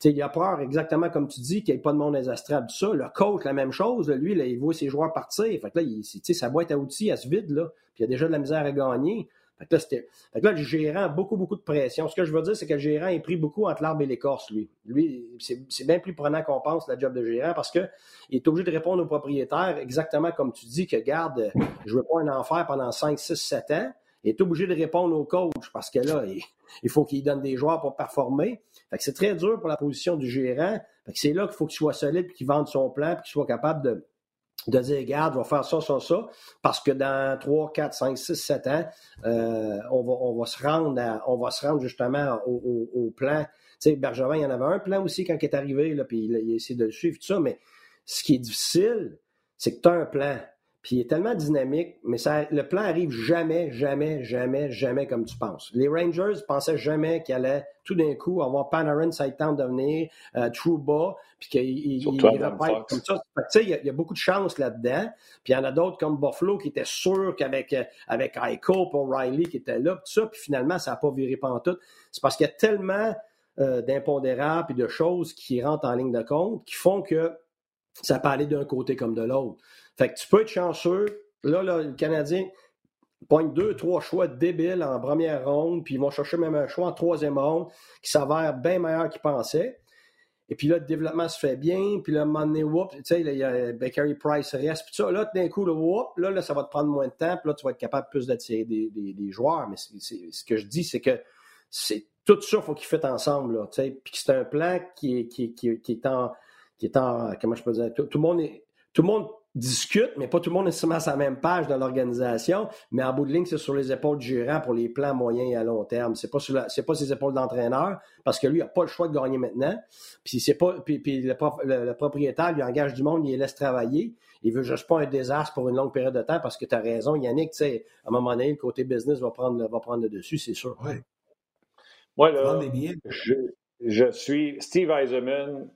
[SPEAKER 4] sais, il a peur, exactement comme tu dis, qu'il n'y ait pas de monde des astrales, ça. Le coach, la même chose. Lui, il voit ses joueurs partir. Fait que là, il, sa boîte à outils, elle se vide, là. Puis, il y a déjà de la misère à gagner. Fait que, là, fait que là, le gérant a beaucoup, beaucoup de pression. Ce que je veux dire, c'est que le gérant est pris beaucoup entre l'arbre et l'écorce, lui. Lui, c'est bien plus prenant qu'on pense, la job de gérant, parce qu'il est obligé de répondre au propriétaire exactement comme tu dis, que garde, je veux pas un enfer pendant 5, 6, 7 ans. Il est obligé de répondre au coach parce que là, il, faut qu'il donne des joueurs pour performer. Fait que c'est très dur pour la position du gérant. Fait que c'est là qu'il faut qu'il soit solide, puis qu'il vende son plan, puis qu'il soit capable de, de dire, regarde, on va faire ça, ça, ça, parce que dans 3, 4, 5, 6, 7 ans, euh, on, va, on, va se rendre on va se rendre justement au, plan. Tu sais, Bergevin, il y en avait un plan aussi quand il est arrivé, puis il, il a essayé de le suivre, tout ça, mais ce qui est difficile, c'est que tu as un plan. Puis il est tellement dynamique, mais ça, le plan arrive jamais, jamais, jamais, jamais comme tu penses. Les Rangers pensaient jamais qu'il allait tout d'un coup avoir Panarin, ça temps de venir, euh, Trouba, puis qu'il il,
[SPEAKER 3] comme
[SPEAKER 4] ça. Tu sais, il y, a beaucoup de chance là-dedans. Puis il y en a d'autres comme Buffalo qui étaient sûrs qu'avec euh, avec Eichel pour Riley qui était là, tout ça, puis finalement, ça n'a pas viré tout. C'est parce qu'il y a tellement euh, d'impondérables et de choses qui rentrent en ligne de compte qui font que ça peut aller d'un côté comme de l'autre. Fait que tu peux être chanceux. Là, le Canadien pogne deux, trois choix débiles en première ronde, puis ils vont chercher même un choix en troisième ronde qui s'avère bien meilleur qu'ils pensaient. Et puis là, le développement se fait bien, puis là, un whoop, tu sais, il y a Bakery Price reste, puis ça, là, d'un coup, le whoop, là, là, ça va te prendre moins de temps, puis là, tu vas être capable plus d'attirer des, des, joueurs. Mais ce que je dis, c'est que c'est tout ça, il faut qu'ils fassent ensemble, là, tu sais, puis c'est un plan qui est, qui, qui est en, qui est en, comment je peux dire, tout, tout le monde est, tout le monde discutent, mais pas tout le monde est nécessairement sur la même page dans l'organisation. Mais en bout de ligne, c'est sur les épaules du gérant pour les plans moyens et à long terme. C'est pas sur c'est pas ses épaules d'entraîneur parce que lui, il n'a pas le choix de gagner maintenant. Puis c'est pas, puis, le, propriétaire lui engage du monde, il les laisse travailler. Il veut juste pas un désastre pour une longue période de temps parce que tu as raison, Yannick, tu sais, à un moment donné, le côté business va prendre, va prendre le dessus, c'est sûr.
[SPEAKER 2] Oui.
[SPEAKER 3] Moi, là, je, je suis Steve Eisenman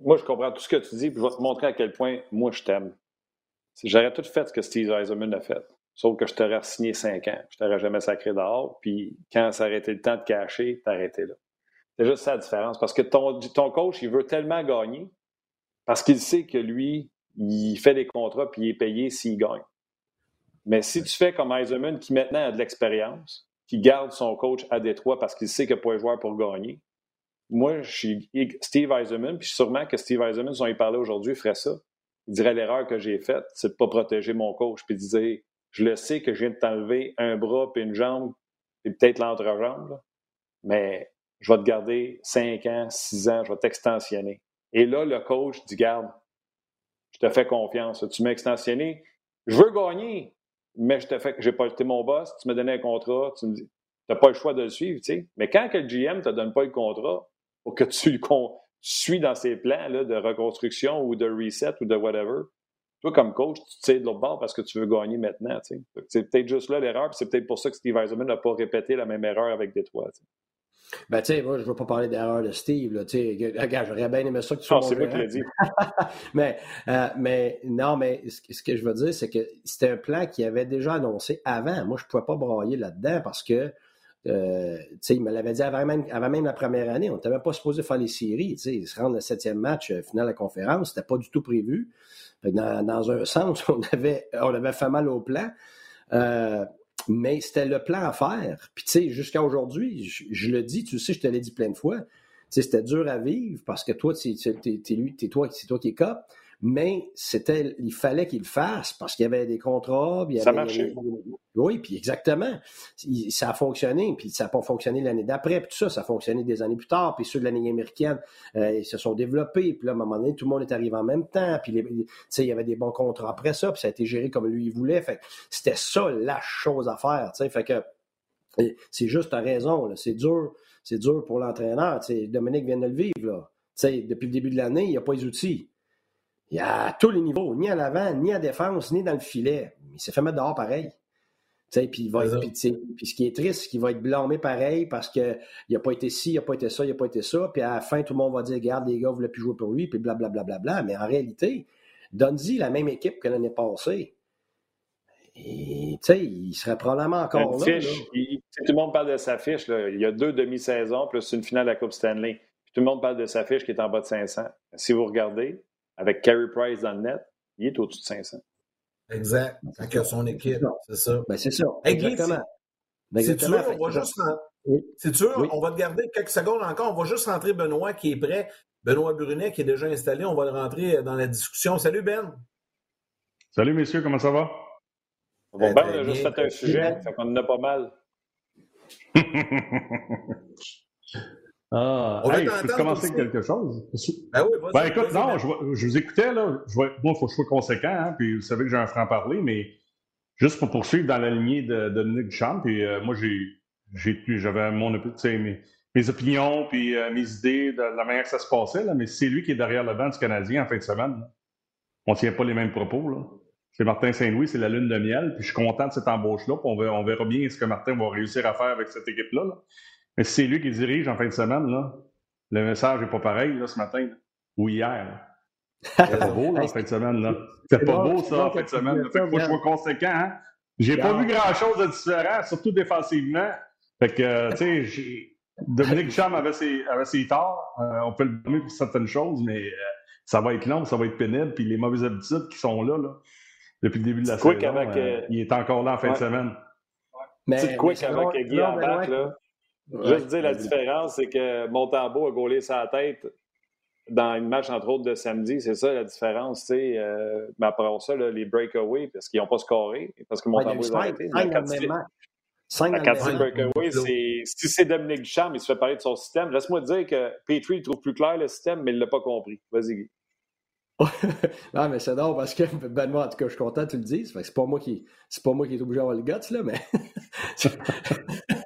[SPEAKER 3] moi, je comprends tout ce que tu dis, puis je vais te montrer à quel point moi, je t'aime. J'aurais tout fait ce que Steve Eisenman a fait. Sauf que je t'aurais signé 5 ans. Je t'aurais jamais sacré dehors. Puis quand ça aurait été le temps de cacher, t'arrêtais là. C'est juste ça la différence. Parce que ton, ton coach, il veut tellement gagner parce qu'il sait que lui, il fait des contrats puis il est payé s'il gagne. Mais si tu fais comme Eisenman, qui maintenant a de l'expérience, qui garde son coach à Détroit parce qu'il sait qu'il n'y a pas un joueur pour gagner, moi, je suis Steve Eisenman, puis sûrement que Steve Eisenman, si on y parlait aujourd'hui, ferait ça. Il dirait l'erreur que j'ai faite, c'est de pas protéger mon coach, puis de dire je le sais que je viens de t'enlever un bras puis une jambe, et peut-être l'entrejambe, mais je vais te garder 5 ans, 6 ans, je vais t'extensionner. Et là, le coach dit Garde, je te fais confiance. Tu m'as extensionné. Je veux gagner, mais je te fais, j'ai pas été mon boss, tu m'as donné un contrat, tu me dis, n'as pas le choix de le suivre, tu sais. Mais quand que le GM te donne pas le contrat pour que tu suis dans ses plans là, de reconstruction ou de reset ou de whatever, toi, comme coach, tu tires de l'autre bord parce que tu veux gagner maintenant. Tu sais. C'est peut-être juste là l'erreur, puis c'est peut-être pour ça que Steve Eisenman n'a pas répété la même erreur avec Détroit. Tu sais.
[SPEAKER 4] Ben, tu sais, moi, je ne veux pas parler d'erreur de Steve. Là, regarde, j'aurais bien aimé ça que tu
[SPEAKER 3] sois. Non, c'est vrai qu'il l'a dit.
[SPEAKER 4] mais, euh, mais, non, mais ce que je veux dire, c'est que c'était un plan qu'il avait déjà annoncé avant. Moi, je ne pouvais pas broyer là-dedans parce que, euh, il me l'avait dit avant même, avant même la première année. On n'était même pas supposé faire les séries. Tu sais, se rendre le septième match, euh, final de la conférence, c'était pas du tout prévu. Dans, dans, un sens, on avait, on avait fait mal au plan. Euh, mais c'était le plan à faire. Puis, jusqu'à aujourd'hui, je, le dis, tu sais, je te l'ai dit plein de fois, c'était dur à vivre parce que toi, c'est toi, toi qui es cop mais c'était, il fallait qu'il le fasse parce qu'il y avait des contrats.
[SPEAKER 3] ça marchait.
[SPEAKER 4] Oui, puis exactement. Ça a fonctionné, puis ça n'a pas fonctionné l'année d'après, puis tout ça, ça a fonctionné des années plus tard, puis ceux de l'année américaine, euh, ils se sont développés, puis là, à un moment donné, tout le monde est arrivé en même temps, puis il y avait des bons contrats après ça, puis ça a été géré comme lui il voulait. Fait c'était ça la chose à faire, tu sais. Fait que c'est juste, ta raison, c'est dur, c'est dur pour l'entraîneur. Dominique vient de le vivre, là. depuis le début de l'année, il n'y a pas les outils. Il a à tous les niveaux, ni à l'avant, ni à défense, ni dans le filet. Il s'est fait mettre dehors pareil. Puis, il va être, puis, ce qui est triste, c'est qu'il va être blâmé pareil parce qu'il n'a pas été ci, il n'a pas été ça, il n'a pas été ça. Puis à la fin, tout le monde va dire Regarde, les gars, vous voulez plus jouer pour lui, puis blablabla. Bla, bla, bla, Mais en réalité, donne-y la même équipe que l'année passée. Et, il serait probablement encore là.
[SPEAKER 3] tout le monde parle de sa fiche. Là. Il y a deux demi-saisons plus une finale de la Coupe Stanley. tout le monde parle de sa fiche qui est en bas de 500. Si vous regardez, avec Carey Price dans le net, il est au-dessus de 500.
[SPEAKER 2] Exact. Avec son équipe, c'est ça.
[SPEAKER 4] Ben, c'est ça. Exactement.
[SPEAKER 2] C'est sûr, on va juste C'est sûr, on va te garder quelques secondes encore. On va juste rentrer Benoît qui est prêt. Benoît Brunet qui est déjà installé. On va le rentrer dans la discussion. Salut Ben.
[SPEAKER 5] Salut messieurs, comment ça va?
[SPEAKER 3] Bon, ben, on a juste fait un sujet, fait qu'on en a pas mal.
[SPEAKER 5] Ah, je peux commencer avec quelque chose?
[SPEAKER 2] Ben oui,
[SPEAKER 5] ben, écoute, non, je, vous écoutais, là. Je moi, il faut que je sois conséquent, hein, puis vous savez que j'ai un franc-parler, mais juste pour poursuivre dans la lignée de, Dominique Duchamp, puis euh, moi, j'ai, j'avais mon, mes, mes opinions, puis euh, mes idées de, la manière que ça se passait, là, mais c'est lui qui est derrière le banc du Canadien en fin de semaine. On ne tient pas les mêmes propos, là. C'est Martin Saint-Louis, c'est la lune de miel, puis je suis content de cette embauche-là, on verra, on verra bien ce que Martin va réussir à faire avec cette équipe-là. là mais c'est lui qui dirige en fin de semaine, là, le message n'est pas pareil là, ce matin ou hier. C'était pas beau là, en fin de semaine. là. C'était pas beau ça en fin de semaine. Fait que faut que je sois conséquent. Hein? J'ai pas vu grand-chose de différent, surtout défensivement. Fait que, tu sais, Dominique Cham avait ses, avait ses torts. Euh, on peut le nommer pour certaines choses, mais euh, ça va être long, ça va être pénible. Puis les mauvaises habitudes qui sont là, là depuis le début de la saison, euh, il est encore là en fin de semaine.
[SPEAKER 3] Mais, c'est quoi qu'avec Guy en là? Juste dire la différence, c'est que Montembeau a gaulé sa tête dans une match, entre autres, de samedi. C'est ça la différence, tu sais. Euh, mais après ça, les breakaways, parce qu'ils n'ont pas scoré, parce que Montembeau ouais, a arrêté. La quatrième breakaway, si c'est Dominique Duchamp, il se fait parler de son système. Laisse-moi dire que Petrie trouve plus clair le système, mais il ne l'a pas compris. Vas-y, Guy.
[SPEAKER 4] non, mais c'est drôle parce que Benoît, en tout cas, je suis content que tu le dises. C'est pas moi qui c'est pas moi qui est obligé d'avoir le guts, là, mais.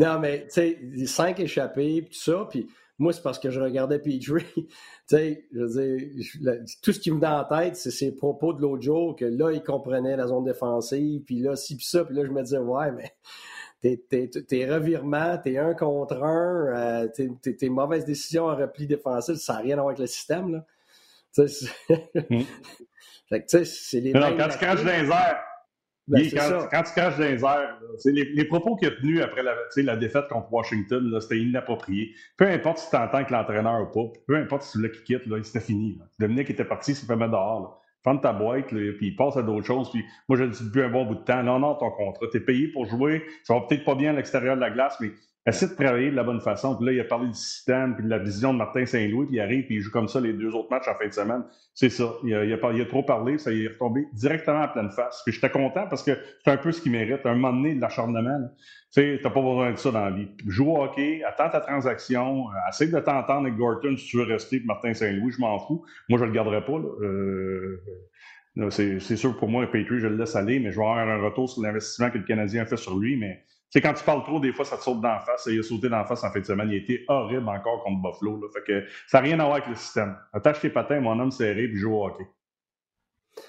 [SPEAKER 4] non, mais tu sais, cinq échappés, tout ça, puis moi, c'est parce que je regardais Petrie. tu sais, je veux dire, tout ce qui me vient en tête, c'est ses propos de l'autre jour, que là, il comprenait la zone défensive, puis là, ci, puis ça, puis là, je me disais, ouais, mais tes, revirements, tes un contre un, euh, tes, mauvaises décisions en repli défensif, ça n'a rien à voir avec le système. Là. c'est hmm. les
[SPEAKER 5] non, quand tu craches dans les airs, ben, quand, tu craches dans les airs, les, les, propos qu'il a tenus après la, la défaite contre Washington, c'était inapproprié. Peu importe si tu entends avec l'entraîneur ou pas, peu importe si tu qui quitte, c'était fini. Dominique était parti, il s'est fait mettre dehors ferme ta boîte, puis il passe à d'autres choses. Puis moi, je le dis depuis un bon bout de temps. Non, non, ton contrat, t'es payé pour jouer. Ça va peut-être pas bien à l'extérieur de la glace, mais essaie de travailler de la bonne façon. Puis là, il a parlé du système, puis de la vision de Martin Saint-Louis, puis il arrive, puis il joue comme ça les deux autres matchs en fin de semaine. C'est ça. Il a, il, trop parlé, ça y est retombé directement à pleine face. Puis j'étais content parce que c'est un peu ce qu'il mérite. Un moment donné, de l'acharnement. Tu sais, t'as pas besoin de ça dans la vie. Joue au hockey, attends ta transaction, euh, essaie de t'entendre avec Gorton si tu veux rester, puis Martin Saint-Louis, je m'en fous. Moi, je le garderai pas. Là. Euh, c'est sûr pour moi, Patriot, je le laisse aller, mais je vais avoir un retour sur l'investissement que le Canadien a fait sur lui. Mais quand tu parles trop, des fois, ça te saute d'en face. Il a sauté d'en face en fin de semaine. Il a été horrible encore contre Buffalo. Fait que ça n'a rien à voir avec le système. Attache tes patins, mon homme serré, puis joue au hockey.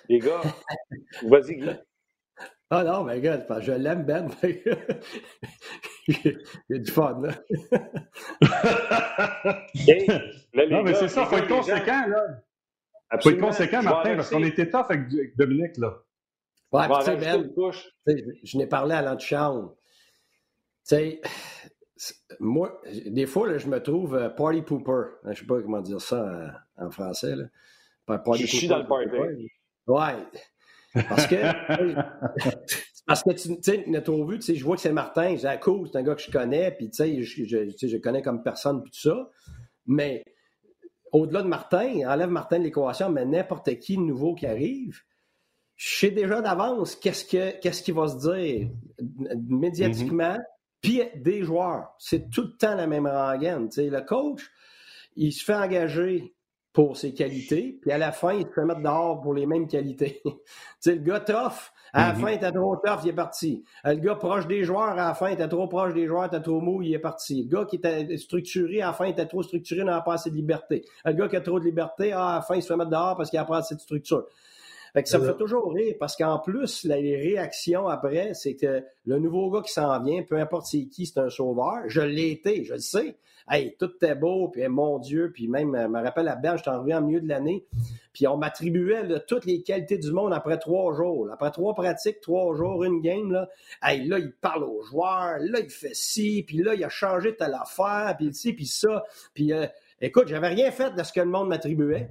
[SPEAKER 3] Les gars, vas-y, Guy.
[SPEAKER 4] Ah non, mais gars, je l'aime, Ben. Il y a du fun, là.
[SPEAKER 5] non, mais c'est ça, il faut être conséquent, là. Il faut être conséquent, Martin, parce qu'on était tough avec Dominique, là.
[SPEAKER 4] Ouais, tu sais, Ben, je n'ai parlé à l'antichambre. Tu sais, moi, des fois, là, je me trouve euh, party pooper. Je ne sais pas comment dire ça en, français. Là.
[SPEAKER 3] Party je suis dans le party.
[SPEAKER 4] Ouais. Parce que, parce que tu sais, notre vu, tu sais, je vois que c'est Martin, dis, ah, cool, c'est un gars que je connais, puis tu sais, je, je, je, connais comme personne, puis tout ça. Mais au-delà de Martin, enlève Martin de l'équation, mais n'importe qui de nouveau qui arrive, je sais déjà d'avance qu'est-ce, que, qu'est-ce qui va se dire médiatiquement, mhm. Puis des joueurs. C'est tout le temps la même rengaine. le coach, il se fait engager pour ses qualités, puis à la fin, il se fait mettre dehors pour les mêmes qualités. le gars tough, à la mm-hmm. fin, il était trop tough, il est parti. Le gars proche des joueurs, à la fin, il était trop proche des joueurs, il était trop mou, il est parti. Le gars qui était structuré, à la fin, il était trop structuré, il n'avait pas assez de liberté. Le gars qui a trop de liberté, à la fin, il se fait mettre dehors parce qu'il n'a pas assez de structure. Fait que ça me fait toujours rire parce qu'en plus, les réactions après, c'est que le nouveau gars qui s'en vient, peu importe c'est qui, c'est un sauveur. Je l'ai été, je le sais. Hey, tout était beau, puis mon Dieu, puis même, je me rappelle la je j'étais arrivé en milieu de l'année, puis on m'attribuait toutes les qualités du monde après trois jours. Après trois pratiques, trois jours, une game, là, hey, là, il parle aux joueurs, là, il fait ci, puis là, il a changé telle affaire, puis ci, puis ça. Puis, euh, écoute, j'avais rien fait de ce que le monde m'attribuait.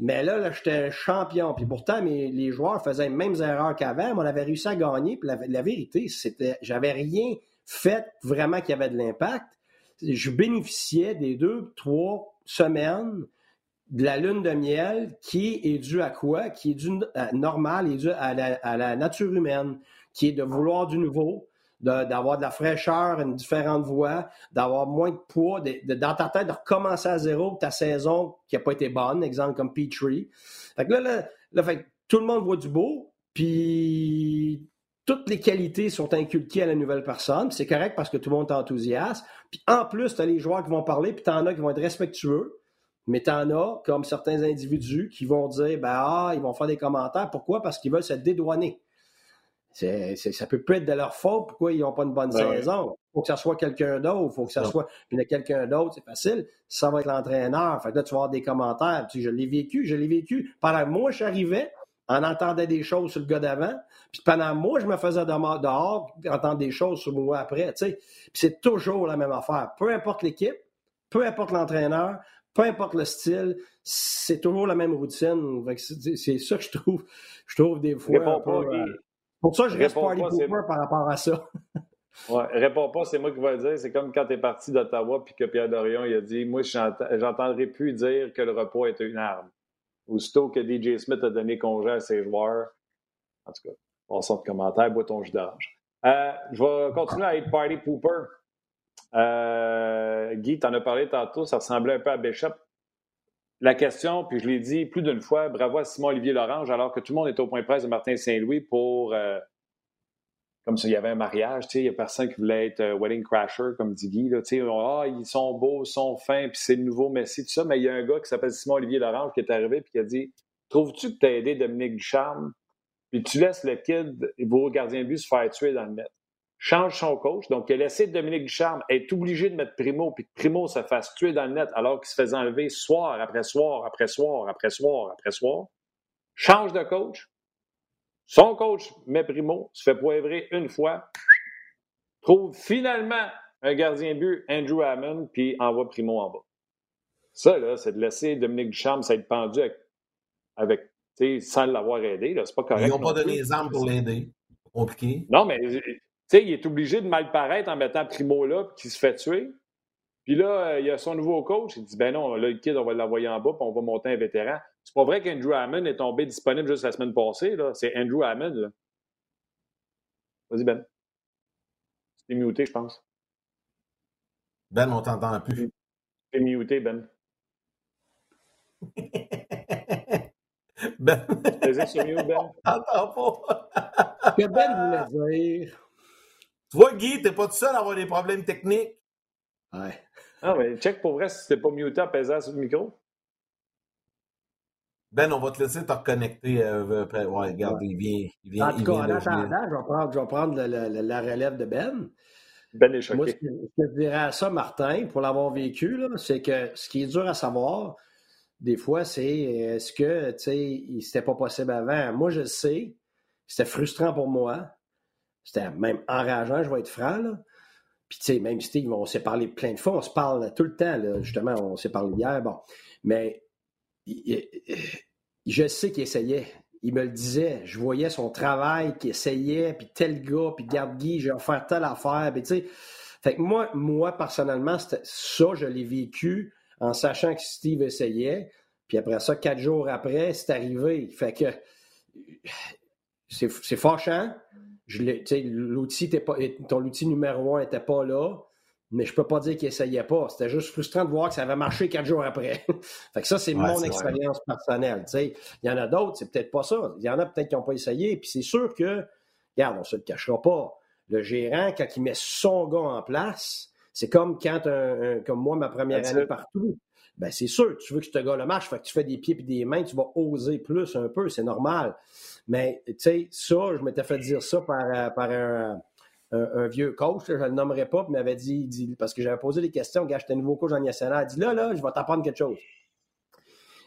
[SPEAKER 4] Mais là, là j'étais champion. Puis pourtant, les joueurs faisaient les mêmes erreurs qu'avant, mais on avait réussi à gagner. La, vérité, c'était j'avais rien fait vraiment qui avait de l'impact. Je bénéficiais des deux, trois semaines de la lune de miel qui est due à quoi? Qui est due à, normal, est due à la nature humaine, qui est de vouloir du nouveau, d'avoir de, la fraîcheur, une différente voix, d'avoir moins de poids, de, dans ta tête, de recommencer à zéro ta saison qui n'a pas été bonne, exemple comme Petrie. Fait que là, là, tout le monde voit du beau, puis toutes les qualités sont inculquées à la nouvelle personne. C'est correct parce que tout le monde est enthousiaste. Puis en plus, tu as les joueurs qui vont parler, puis tu en as qui vont être respectueux. Mais tu en as, comme certains individus, qui vont dire, ben ah, ils vont faire des commentaires. Pourquoi? Parce qu'ils veulent se dédouaner ça peut pas être de leur faute pourquoi ils n'ont pas une bonne ben saison? Il faut que ça soit quelqu'un d'autre. Il faut que ça soit. Puis quelqu'un d'autre, c'est facile. Ça va être l'entraîneur. Fait que là, tu vas avoir des commentaires. Tu je l'ai vécu, je l'ai vécu. Pendant moi, j'arrivais, on entendait des choses sur le gars d'avant. Puis pendant moi, je me faisais dehors, entendre des choses sur moi après. Puis c'est toujours la même affaire. Peu importe l'équipe, peu importe l'entraîneur, peu importe le style, c'est toujours la même routine. C'est ça que je trouve, je trouve des fois. Pour ça, je reste party pooper par rapport à ça.
[SPEAKER 3] ouais, réponds pas, c'est moi qui vais le dire. C'est comme quand tu es parti d'Ottawa puis que Pierre Dorion il a dit Moi, j'entendrai plus dire que le repos est une arme. Aussitôt que DJ Smith a donné congé à ses joueurs. En tout cas, on sort de commentaire, bois ton jus d'orange. Euh, je vais continuer à être party pooper. Euh, Guy, tu en as parlé tantôt, ça ressemblait un peu à Bishop la question, puis je l'ai dit plus d'une fois, bravo à Simon-Olivier Lorange, alors que tout le monde est au point presse de Martin Saint-Louis pour, euh, comme s'il y avait un mariage, tu sais, il n'y a personne qui voulait être euh, wedding crasher, comme dit Guy, tu sais, ah, ils sont beaux, ils sont fins, puis c'est le nouveau Messi, tout ça, mais il y a un gars qui s'appelle Simon-Olivier Lorange qui est arrivé puis qui a dit, trouves-tu que tu as aidé Dominique Ducharme, puis tu laisses le kid, vos gardiens de but, se faire tuer dans le net? Change son coach. Donc, il a laissé Dominique Ducharme être obligé de mettre Primo, puis que Primo se fasse tuer dans le net alors qu'il se faisait enlever soir après soir, après soir, après soir, après soir. Change de coach. Son coach met Primo, se fait poivrer une fois, trouve finalement un gardien but, Andrew Hammond, puis envoie Primo en bas. Ça, là, c'est de laisser Dominique Ducharme s'être pendu avec, avec sans l'avoir aidé. C'est pas correct.
[SPEAKER 2] Ils n'ont pas donné les armes pour l'aider. Compliqué.
[SPEAKER 3] Non, mais sais, il est obligé de mal paraître en mettant Primo là, qui se fait tuer. Puis là, euh, il y a son nouveau coach. Il dit Ben non, là, le kid, on va l'envoyer en bas, puis on va monter un vétéran. C'est pas vrai qu'Andrew Hammond est tombé disponible juste la semaine passée. Là. C'est Andrew Hammond. Vas-y, Ben. Tu es muté, je pense.
[SPEAKER 2] Ben, on t'entend plus.
[SPEAKER 3] Tu es muté, Ben.
[SPEAKER 2] ben.
[SPEAKER 3] Tu faisais sur mute, Ben?
[SPEAKER 2] On t'entend pas.
[SPEAKER 4] que Ben voulait dire.
[SPEAKER 2] Tu vois, Guy, t'es pas tout seul à avoir des problèmes techniques.
[SPEAKER 4] Ouais.
[SPEAKER 3] Ah, mais check pour vrai si c'était pas muté en pesant sur le micro.
[SPEAKER 2] Ben, on va te laisser te reconnecter. Euh, ouais, regarde, il vient. Il vient
[SPEAKER 4] en tout cas, en attendant, je vais prendre, je vais prendre la, relève de Ben.
[SPEAKER 3] Ben est choqué.
[SPEAKER 4] Moi, ce que, je dirais à ça, Martin, pour l'avoir vécu, c'est que ce qui est dur à savoir, des fois, c'est est-ce que, tu sais, c'était pas possible avant? Moi, je le sais. C'était frustrant pour moi. C'était même enrageant, je vais être franc. Là. Puis, tu sais, même Steve, on s'est parlé plein de fois, on se parle tout le temps, justement, on s'est parlé hier, bon. Mais je sais qu'il essayait. Il me le disait. Je voyais son travail, qu'il essayait, puis tel gars, puis garde Guy, je vais faire telle affaire. Puis, tu sais, fait que moi, moi, personnellement, ça, je l'ai vécu en sachant que Steve essayait. Puis après ça, quatre jours après, c'est arrivé. Fait que c'est fâchant, l'outil pas, ton outil numéro un n'était pas là, mais je peux pas dire qu'il essayait pas. C'était juste frustrant de voir que ça avait marché quatre jours après. fait que ça, c'est mon expérience personnelle. Il y en a d'autres, c'est peut-être pas ça. Il y en a peut-être qui n'ont pas essayé. Puis c'est sûr que, regarde, on se le cachera pas. Le gérant, quand il met son gars en place, c'est comme quand, un, comme moi, ma première année partout, ben c'est sûr, tu veux que ce gars le marche, fait que tu fais des pieds et des mains, tu vas oser plus un peu, c'est normal. Mais, tu sais, ça, je m'étais fait dire ça par, euh, par un, un, vieux coach, je ne le nommerai pas, mais m'avait dit, dit, parce que j'avais posé des questions, gars, j'étais nouveau coach en national, il dit, là, là, je vais t'apprendre quelque chose.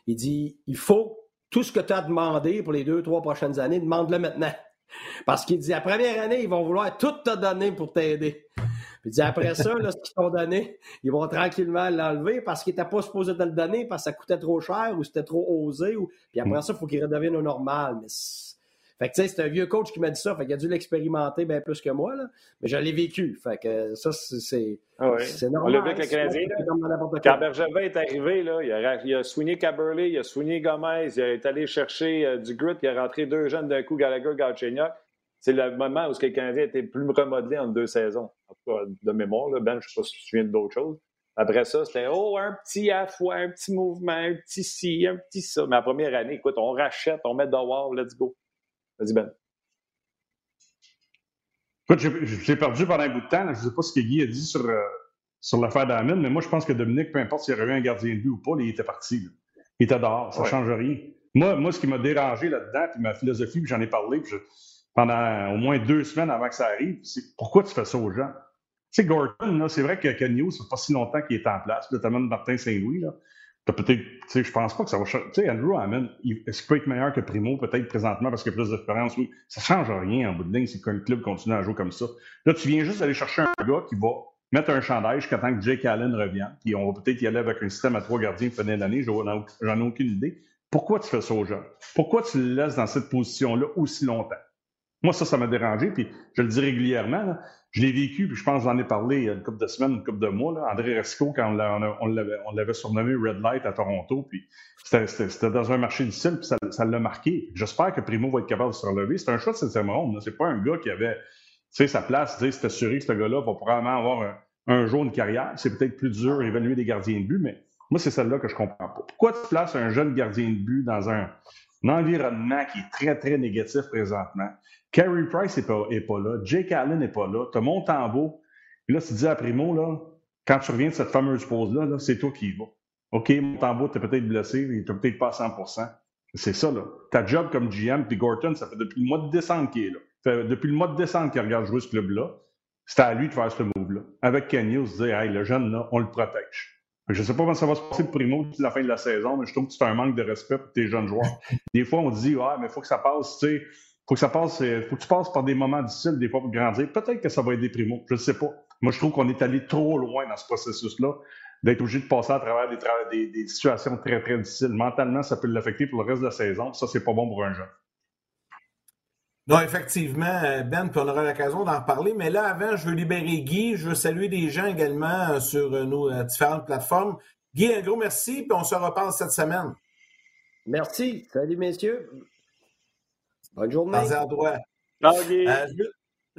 [SPEAKER 4] Il dit, il faut, tout ce que tu as demandé pour les deux, trois prochaines années, demande-le maintenant. Parce qu'il dit, la première année, ils vont vouloir tout te donner pour t'aider. Puis dit, après ça, là, ce qu'ils t'ont donné, ils vont tranquillement l'enlever parce qu'ils n'étaient pas supposés te le donner parce que ça coûtait trop cher ou c'était trop osé. Ou... Puis après mm. ça, il faut qu'il redevienne au normal. Mais fait que, tu sais, c'est un vieux coach qui m'a dit ça. Fait qu'il a dû l'expérimenter bien plus que moi, là. Mais je l'ai vécu. Fait que ça, c'est
[SPEAKER 3] ah oui. normal. On l'a vu avec le Canadien. Quand Bergevin est arrivé, là, il, a, il a soigné il a soigné Gomez, il est allé chercher euh, du grit, il a rentré deux jeunes d'un coup, Gallagher, Galchenyuk c'est le moment où le Canadien était plus remodelé en deux saisons. En tout cas, de mémoire, là, Ben, je ne sais pas si tu te souviens d'autres choses. Après ça, c'était oh, un petit à fois, un petit mouvement, un petit ci, un petit ça. Mais la première année, écoute, on rachète, on met dehors, let's go. Vas-y, Ben.
[SPEAKER 5] Écoute, j'ai perdu pendant un bout de temps. Je ne sais pas ce que Guy a dit sur, euh, sur l'affaire d'Amin, mais moi, je pense que Dominique, peu importe s'il y avait eu un gardien de but ou pas, il était parti. Il était dehors, ça ne change rien. Moi, moi, ce qui m'a dérangé là-dedans, puis ma philosophie, puis j'en ai parlé, puis je, pendant au moins deux semaines avant que ça arrive. C'est pourquoi tu fais ça aux gens? Tu sais, Gordon, c'est vrai que Kenyo, ça fait pas si longtemps qu'il est en place, notamment Martin Saint-Louis. Là. peut-être, tu sais, je pense pas que ça va changer. Tu sais, Andrew Hammond, est-ce qu'il peut être meilleur que Primo, peut-être présentement parce qu'il a plus d'expérience? Oui, ça change rien en bout de ligne si le club continue à jouer comme ça. Là, tu viens juste d'aller chercher un gars qui va mettre un chandail jusqu'à temps que Jake Allen revienne. Puis on va peut-être y aller avec un système à trois gardiens pour finir l'année. J'en ai aucune idée. Pourquoi tu fais ça aux gens? Pourquoi tu le laisses dans cette position-là aussi longtemps? Moi, ça, ça m'a dérangé, puis je le dis régulièrement. je l'ai vécu, puis je pense que j'en ai parlé il y a une couple de semaines, une couple de mois. André Resco, quand on, l'avait surnommé Red Light à Toronto, puis c'était dans un marché difficile, puis ça l'a marqué. J'espère que Primo va être capable de se relever. C'est un choix de septième ronde. C'est pas un gars qui avait sa place. C'est assuré que ce gars-là va probablement avoir un, jour une carrière. C'est peut-être plus dur d'évaluer des gardiens de but, mais moi, c'est celle-là que je comprends pas. Pourquoi tu places un jeune gardien de but dans un environnement qui est très, très négatif présentement? Carey Price n'est pas, là. Jake Allen n'est pas là. Tu as Montembeau. Puis là, tu dis à Primo, là, quand tu reviens de cette fameuse pause-là, c'est toi qui y vas. OK, Montembeau, tu es peut-être blessé, il n'est peut-être pas à 100% C'est ça, là. Ta job comme GM, puis Gorton, ça fait depuis le mois de décembre qu'il est là. Fait depuis le mois de décembre qu'il regarde jouer ce club-là. c'était à lui de faire ce move-là. Avec Kenny, on se dit, hey, le jeune, là, on le protège. Je ne sais pas comment ça va se passer le primo d'ici la fin de la saison, mais je trouve que c'est un manque de respect pour tes jeunes joueurs. Des fois, on dit, ouais, mais il faut que ça passe, tu sais, faut que ça passe, euh, faut que tu passes par des moments difficiles, des fois, pour grandir. Peut-être que ça va aider Primo, je ne sais pas. Moi, je trouve qu'on est allé trop loin dans ce processus-là, d'être obligé de passer à travers des, des, situations très, très difficiles. Mentalement, ça peut l'affecter pour le reste de la saison. Ça, c'est pas bon pour un jeune.
[SPEAKER 2] Non, effectivement, euh, Ben, puis on aura l'occasion d'en reparler. Mais là, avant, je veux libérer Guy. Je veux saluer des gens également euh, sur nos différentes plateformes. Guy, un gros merci, puis on se reparle cette semaine.
[SPEAKER 4] Merci. Salut, messieurs. Bonne journée.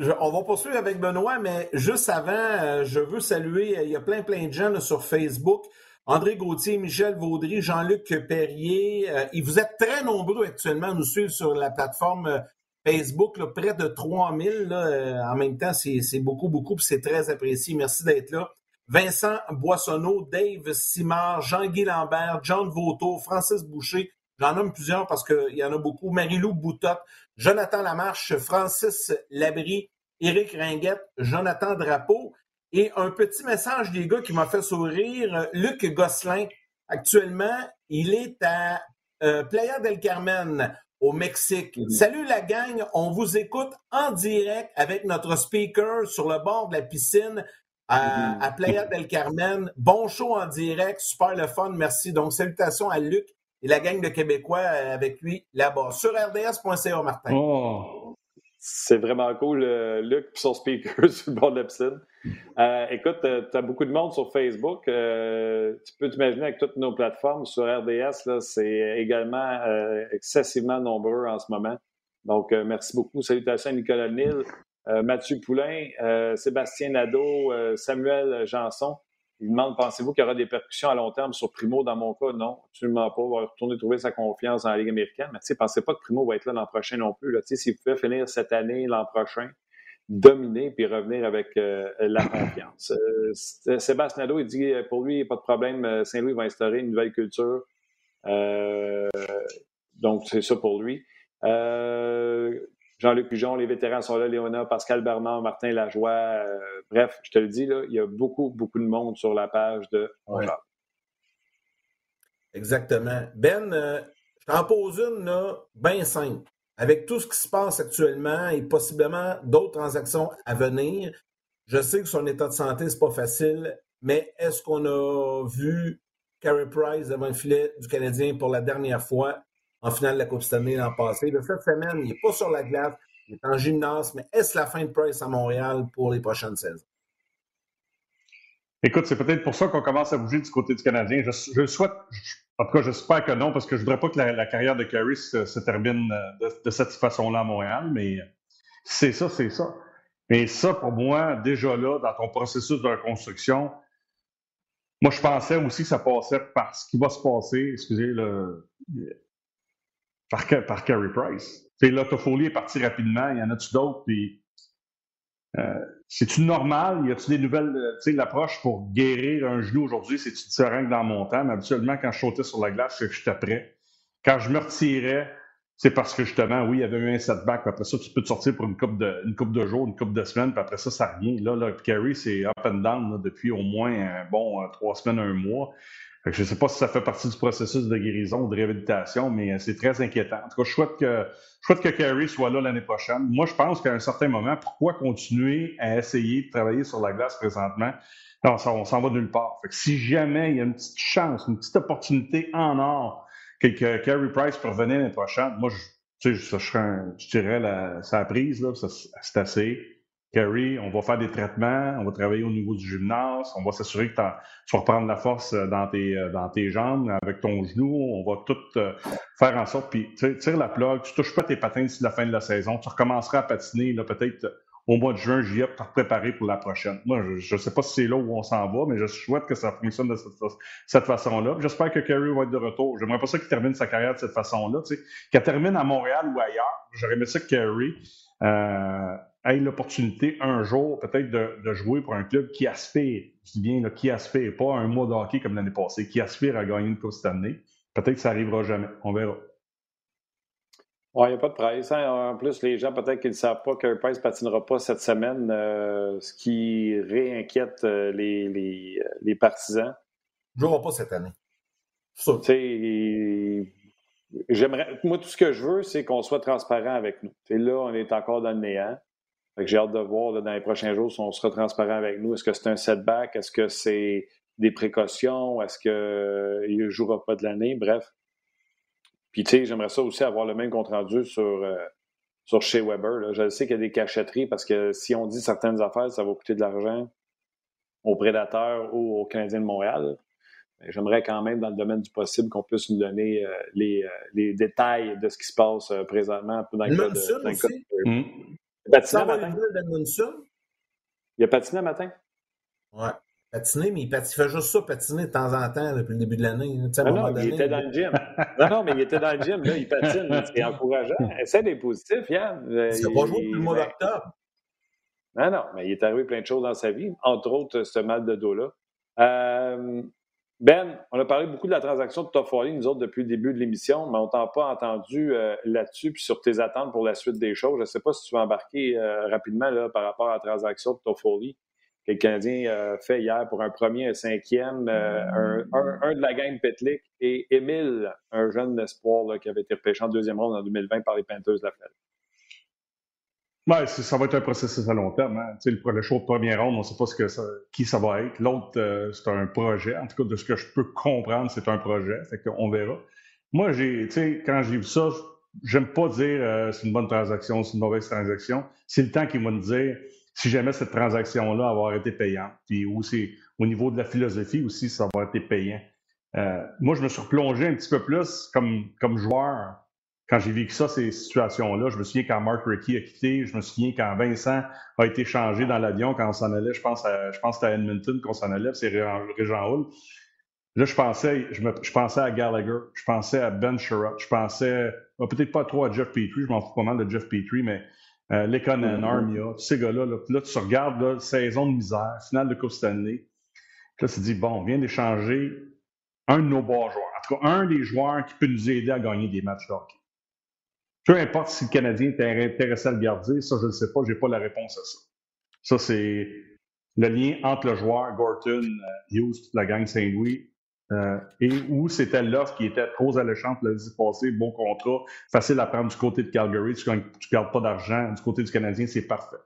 [SPEAKER 2] Euh, on va poursuivre avec Benoît, mais juste avant, euh, je veux saluer, euh, il y a plein, plein de gens sur Facebook. André Gauthier, Michel Vaudry, Jean-Luc Perrier. et vous êtes très nombreux actuellement à nous suivre sur la plateforme Facebook, près de 3000. Là, en même temps, c'est beaucoup, beaucoup, puis c'est très apprécié. Merci d'être là. Vincent Boissonneau, Dave Simard, Jean-Guy Lambert, John Vauto, Francis Boucher, J'en nomme plusieurs parce qu'il y en a beaucoup. Marie-Lou Boutot, Jonathan Lamarche, Francis Labrie, Éric Ringuette, Jonathan Drapeau. Et un petit message des gars qui m'a fait sourire, Luc Gosselin. Actuellement, il est à euh, Playa del Carmen, au Mexique. Mm-hmm. Salut la gang, on vous écoute en direct avec notre speaker sur le bord de la piscine à, mm-hmm. à Playa del Carmen. Bon show en direct, super le fun, merci. Donc, salutations à Luc et la gang de Québécois avec lui là-bas. Sur rds.ca, Martin.
[SPEAKER 3] Oh. C'est vraiment cool, euh, Luc et son speaker sur le bord de la. Euh, écoute, tu as beaucoup de monde sur Facebook. tu peux t'imaginer avec toutes nos plateformes. Sur RDS, c'est également excessivement nombreux en ce moment. Donc, merci beaucoup. Salutations à Nicolas Nil, Mathieu Poulain, Sébastien Nadeau, Samuel Janson. Il demande pensez-vous qu'il y aura des percussions à long terme sur Primo Dans mon cas, non, absolument pas. Il va retourner trouver sa confiance dans la Ligue américaine. Mais tu pensez pas que Primo va être là l'an prochain non plus. S'il pouvait finir cette année, l'an prochain, dominer puis revenir avec euh, la confiance. Euh, Sébastien Nadeau, il dit euh, pour lui, pas de problème, Saint-Louis va instaurer une nouvelle culture. donc, c'est ça pour lui. Jean-Luc Pujon, les vétérans sont là, Léona, Pascal Bernard, Martin Lajoie. Euh, bref, je te le dis, là, il y a beaucoup, beaucoup de monde sur la page de
[SPEAKER 2] Exactement. Ben, euh, je t'en pose une, là, bien simple. Avec tout ce qui se passe actuellement et possiblement d'autres transactions à venir, je sais que son état de santé, c'est pas facile, mais est-ce qu'on a vu Carey Price devant le filet du Canadien pour la dernière fois? En finale de la Coupe Stanley l'an passé. De cette semaine, il n'est pas sur la glace, il est en gymnase, mais est-ce la fin de Price à Montréal pour les prochaines saisons?
[SPEAKER 5] Écoute, c'est peut-être pour ça qu'on commence à bouger du côté du Canadien. Je, souhaite, en tout cas, j'espère que non, parce que je ne voudrais pas que la, carrière de Carey se, termine euh, de, cette façon-là à Montréal, mais c'est ça, c'est ça. Mais ça, pour moi, déjà là, dans ton processus de reconstruction, moi, je pensais aussi que ça passait par ce qui va se passer, excusez, le, par, par Carey Price. là, Toffoli est parti rapidement. Il y en a-tu d'autres? euh, c'est-tu normal? Y a-tu des nouvelles, euh, tu sais, l'approche pour guérir un genou aujourd'hui, c'est-tu différent que dans mon temps? Mais habituellement, quand je sautais sur la glace, c'est que j'étais prêt. Quand je me retirais, c'est parce que justement, oui, il y avait eu un setback. après ça, tu peux te sortir pour une coupe de, coupe de jours, une coupe de semaines, puis après ça, ça revient. Là, là Carey, c'est up and down depuis au moins un bon trois semaines, un mois je ne sais pas si ça fait partie du processus de guérison ou de réhabilitation, mais euh, c'est très inquiétant. En tout cas, je souhaite que, je souhaite que soit là l'année prochaine. Moi, je pense qu'à un certain moment, pourquoi continuer à essayer de travailler sur la glace présentement? Non, ça, on s'en va nulle part. Fait que si jamais il y a une petite chance, une petite opportunité en or que, que Carey Price peut revenir l'année prochaine, moi, je, tu sais, je, serais je dirais la, sa prise, là, c'est assez. Carrie, on va faire des traitements, on va travailler au niveau du gymnase, on va s'assurer que tu vas reprendre la force euh, dans tes, euh, dans tes jambes, avec ton genou, on va tout euh, faire en sorte, puis tire la plug, tu touches pas tes patins d'ici la fin de la saison, tu recommenceras à patiner peut-être au mois de juin, juillet, pour te préparer pour la prochaine. Moi, je ne sais pas si c'est là où on s'en va, mais je souhaite que ça fonctionne de cette, façon-là. J'espère que Carrie va être de retour. J'aimerais pas ça qu'il termine sa carrière de cette façon-là, qu'elle termine à Montréal ou ailleurs. J'aurais aimé ça que Carrie ait l'opportunité un jour peut-être de, jouer pour un club qui aspire, je dis bien qui aspire, pas un mois de hockey comme l'année passée, qui aspire à gagner une Coupe cette année. Peut-être que ça arrivera jamais. On verra.
[SPEAKER 3] Oui, il n'y a pas de presse. Hein. En plus, les gens, peut-être qu'ils ne savent pas que Price ne patinera pas cette semaine, euh, ce qui réinquiète euh, les, les, euh, les, partisans.
[SPEAKER 2] Il ne jouera pas cette année.
[SPEAKER 3] J'aimerais, moi, tout ce que je veux, c'est qu'on soit transparent avec nous. là, on est encore dans le néant. J'ai hâte de voir dans les prochains jours si on sera transparent avec nous. Est-ce que c'est un setback? Est-ce que c'est des précautions? Est-ce qu'il ne jouera pas de l'année? Bref. Puis, tu sais, j'aimerais ça aussi avoir le même compte-rendu sur, euh, sur chez Weber. Je sais qu'il y a des cachetteries parce que si on dit certaines affaires, ça va coûter de l'argent aux prédateurs ou aux Canadiens de Montréal. J'aimerais quand même, dans le domaine du possible, qu'on puisse nous donner euh, les, euh, les, détails de ce qui se passe présentement dans le
[SPEAKER 2] cas de.
[SPEAKER 3] Il a
[SPEAKER 2] matin.
[SPEAKER 3] Il a patiné matin?
[SPEAKER 2] Ouais patiner, mais il, fait juste ça, patiner de temps en temps depuis le début de l'année.
[SPEAKER 3] Ah non, il était dans le gym. non, non, mais il était dans le gym, là, il patine. C'est encourageant. Essaie d'être positif, Yann.
[SPEAKER 2] Il n'a pas joué depuis le mois d'octobre.
[SPEAKER 3] Non, non, mais il est arrivé plein de choses dans sa vie, entre autres ce mal de dos-là. Euh, ben, on a parlé beaucoup de la transaction de Toffoli, nous autres, depuis le début de l'émission, mais on t'a pas entendu euh, là-dessus, puis sur tes attentes pour la suite des choses. Je ne sais pas si tu vas embarquer euh, rapidement là, par rapport à la transaction de Toffoli que le Canadien a fait hier pour un premier, un cinquième, euh, un, de la gang Petlik et Émile, un jeune espoir qui avait été repêché en deuxième ronde en 2020 par les Panthers de la Floride.
[SPEAKER 5] Ouais, ça va être un processus à long terme. Hein. Le, le show de première ronde, on ne sait pas ce que qui ça va être. L'autre, euh, c'est un projet. En tout cas, de ce que je peux comprendre, c'est un projet. Fait qu'on verra. Moi, j'ai, quand j'ai vu ça, j'aime pas dire euh, c'est une bonne transaction, c'est une mauvaise transaction. C'est le temps qui va nous dire si jamais cette transaction-là avoir été payante, puis aussi au niveau de la philosophie aussi, ça va été payant. Euh, moi, je me suis replongé un petit peu plus comme, comme joueur quand j'ai vécu ça, ces situations-là. Je me souviens quand Mark Rickey a quitté, je me souviens quand Vincent a été changé dans l'avion, quand on s'en allait, je pense à, je pense à Edmonton qu'on s'en allait, c'est Régent Hall. Là, je pensais, je, me, je, pensais à Gallagher, je pensais à Ben Sherrod, je pensais, peut-être pas trop à Jeff Petrie, je m'en fous pas mal de Jeff Petrie, mais euh, Lekonen, mm-hmm. Armia, ces gars-là. Là, tu regardes, là, saison de misère, finale de Coupe Stanley. Là, tu te dis, bon, on vient d'échanger un de nos bons joueurs. En tout cas, un des joueurs qui peut nous aider à gagner des matchs de hockey. Peu importe si le Canadien est intéressé à le garder, ça, je ne sais pas, je n'ai pas la réponse à ça. Ça, c'est le lien entre le joueur, Gorton, euh, Hughes, la gang Saint-Louis, euh, et où c'était l'offre qui était trop alléchante l'année passée, bon contrat, facile à prendre du côté de Calgary, tu ne gardes pas d'argent, du côté du Canadien, c'est parfait.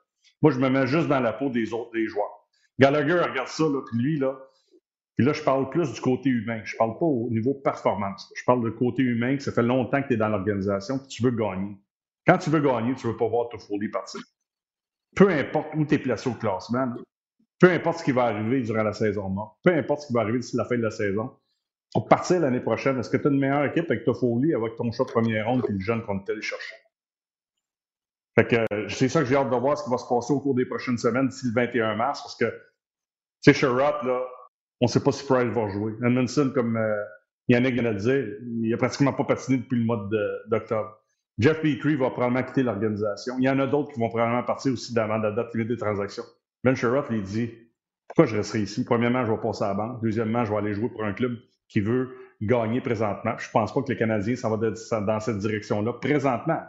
[SPEAKER 5] Moi, je me mets juste dans la peau des autres des joueurs. Gallagher regarde ça, là, puis lui, là, puis là, je parle plus du côté humain. Je parle pas au niveau performance. Je parle du côté humain, que ça fait longtemps que tu es dans l'organisation, que tu veux gagner. Quand tu veux gagner, tu ne veux pas voir folie partir. Peu importe où tu es placé au classement, peu importe ce qui va arriver durant la saison morte, peu importe ce qui va arriver d'ici la fin de la saison, pour partir l'année prochaine, est-ce que tu as une meilleure équipe avec Toffoli, avec ton choix de première ronde et le jeune qu'on est allé chercher? Fait que c'est ça que j'ai hâte de voir ce qui va se passer au cours des prochaines semaines d'ici le 21 mars, parce que, tu sais, Sherrod, là, on ne sait pas si Price va jouer. Edmondson, comme euh, Yannick vient de dire, il n'a pratiquement pas patiné depuis le mois d'octobre. Jeff Petrie va probablement quitter l'organisation. Il y en a d'autres qui vont probablement partir aussi avant la date limite des transactions. Ben Sherrod, il dit Pourquoi je resterai ici? Premièrement, je vais passer à la banque. Deuxièmement, je vais aller jouer pour un club qui veut gagner présentement. Je ne pense pas que les Canadiens s'en va dans cette direction-là présentement.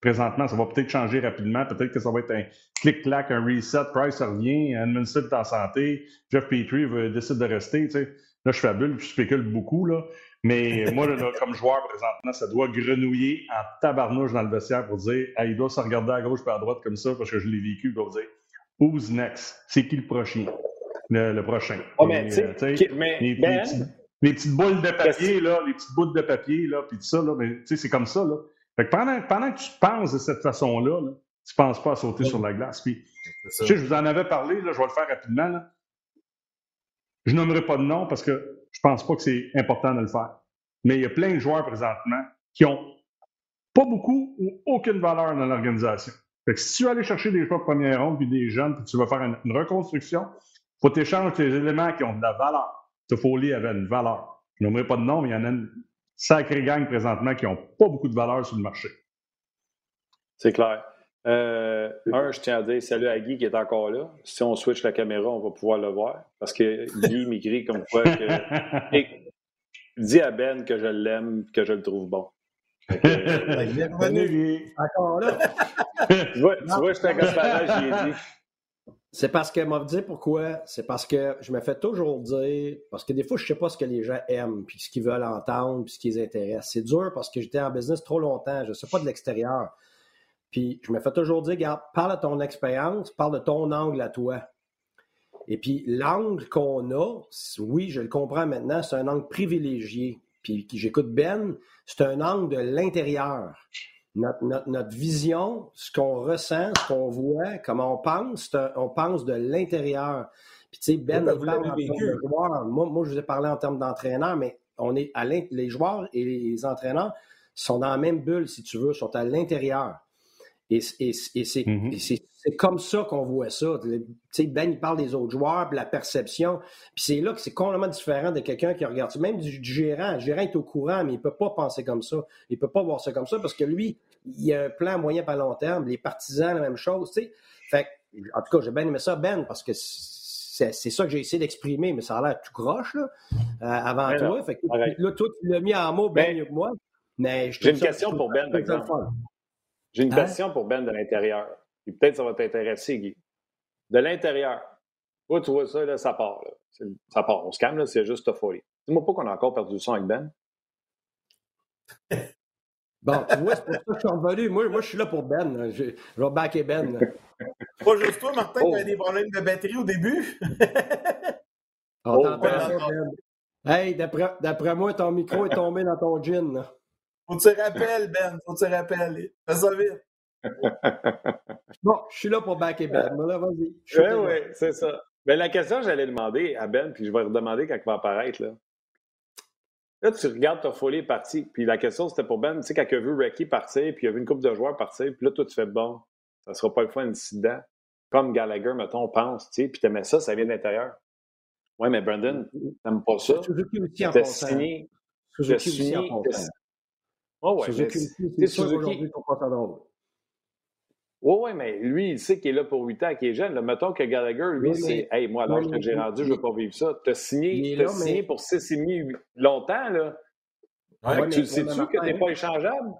[SPEAKER 5] Présentement, ça va peut-être changer rapidement. Peut-être que ça va être un clic-clac, un reset. Price revient, Edmundson est en santé, Jeff Petrie décide de rester. Là, je fabule, je spécule beaucoup. Là. Mais moi, comme joueur, présentement, ça doit grenouiller en tabarnouche dans le vestiaire pour dire il doit se regarder à gauche et à droite comme ça parce que je l'ai vécu. Il doit dire Who's next? C'est qui le prochain? Le, prochain.
[SPEAKER 3] Oh, mais, mais,
[SPEAKER 5] les petites boules de papier, là, les petites boules de papier, là, puis tout ça, là, mais tu sais, c'est comme ça, là. Fait que pendant, pendant que tu penses de cette façon-là, là, tu ne penses pas à sauter sur la glace. Puis, tu sais, je vous en avais parlé, là, je vais le faire rapidement, là. Je nommerai pas de nom parce que je pense pas que c'est important de le faire. Mais il y a plein de joueurs présentement qui ont pas beaucoup ou aucune valeur dans l'organisation. Fait que si tu veux aller chercher des joueurs de première ronde puis des jeunes, puis tu vas faire une, une reconstruction, faut t'échanger tes éléments qui ont de la valeur. Toffoli avait une valeur. Je n'aimerais pas de nom, mais il y en a une sacrée gang présentement qui n'ont pas beaucoup de valeur sur le marché.
[SPEAKER 3] C'est clair. Euh, un, je tiens à dire salut à Guy qui est encore là. Si on switch la caméra, on va pouvoir le voir. Parce que Guy m'écrit comme quoi que. dis à Ben que je l'aime que je le trouve bon.
[SPEAKER 2] Il est revenu.
[SPEAKER 4] Encore là.
[SPEAKER 3] tu vois, tu vois, je suis un j'y ai dit.
[SPEAKER 4] C'est parce que, m'a dit pourquoi? C'est parce que je me fais toujours dire, parce que des fois, je ne sais pas ce que les gens aiment, puis ce qu'ils veulent entendre, puis ce qui les. C'est dur parce que j'étais en business trop longtemps, je ne sais pas de l'extérieur. Puis je me fais toujours dire, regarde, parle de ton expérience, parle de ton angle à toi. Et puis l'angle qu'on a, oui, je le comprends maintenant, c'est un angle privilégié. Puis j'écoute Ben, c'est un angle de l'intérieur. Notre, vision, ce qu'on ressent, ce qu'on voit, comment on pense, on pense de l'intérieur. Puis tu sais, Ben, il parle en de joueurs. Moi, moi, je vous ai parlé en termes d'entraîneur, mais on est à les joueurs et les entraîneurs sont dans la même bulle, si tu veux, sont à l'intérieur. Et, mm-hmm. c'est comme ça qu'on voit ça. ben, il parle des autres joueurs, puis la perception. Puis c'est là que c'est complètement différent de quelqu'un qui regarde. Même du, gérant. Le gérant est au courant, mais il ne peut pas penser comme ça. Il ne peut pas voir ça comme ça parce que lui, il a un plan moyen pas long terme. Les partisans, la même chose. Fait en tout cas, j'ai bien aimé ça, Ben, parce que c'est ça que j'ai essayé d'exprimer, mais ça a l'air tout croche là, euh, avant toi. Fait que, là, toi, tu l'as mis en mots bien mieux que moi.
[SPEAKER 3] Mais j'ai une question pour Ben, par exemple. J'ai une hein? question pour Ben de l'intérieur. Et peut-être ça va t'intéresser, Guy. De l'intérieur. Toi, tu vois ça, là, ça part. Là. Ça part. On se calme, c'est juste folie. Dis-moi pas qu'on a encore perdu le son avec Ben.
[SPEAKER 4] Bon, tu vois, c'est pour ça que je suis revenu. Moi, moi je suis là pour Ben. Je, vais backer Ben.
[SPEAKER 2] Pas juste toi, Martin, qui a des problèmes de batterie au début.
[SPEAKER 4] On oh, t'entend Ben. Hey, d'après moi, ton micro est tombé dans ton jean.
[SPEAKER 2] Faut que tu rappelles, Ben. Faut que tu rappelles. Fais ça vite.
[SPEAKER 4] Bon, je suis là pour backer Ben. vas-y.
[SPEAKER 3] Oui, oui, c'est ça. Mais la question, j'allais demander à Ben, puis je vais redemander quand il va apparaître. Là. Là, tu regardes ta folie partie, puis la question, c'était pour Ben, tu sais, quand il a vu Ricky partir, puis il a vu une couple de joueurs partir, puis là, toi, tu fais bon, ça sera pas le fun incident. Comme Gallagher, mettons, on pense, tu sais, puis t'aimais ça, ça vient de l'intérieur. Ouais, mais Brandon, t'aimes pas ça. T'as signé. T'as signé. Oh ouais, c'est Suzuki. Oui, oui, mais lui, il sait qu'il est là pour 8 ans, qu'il est jeune. Là, mettons que Gallagher, lui, c'est Hey, moi, alors que j'ai rendu, je ne veux pas vivre ça. Tu as signé, as signé pour 6,5 longtemps, là. Ouais, tu sais-tu que tu n'es pas échangeable?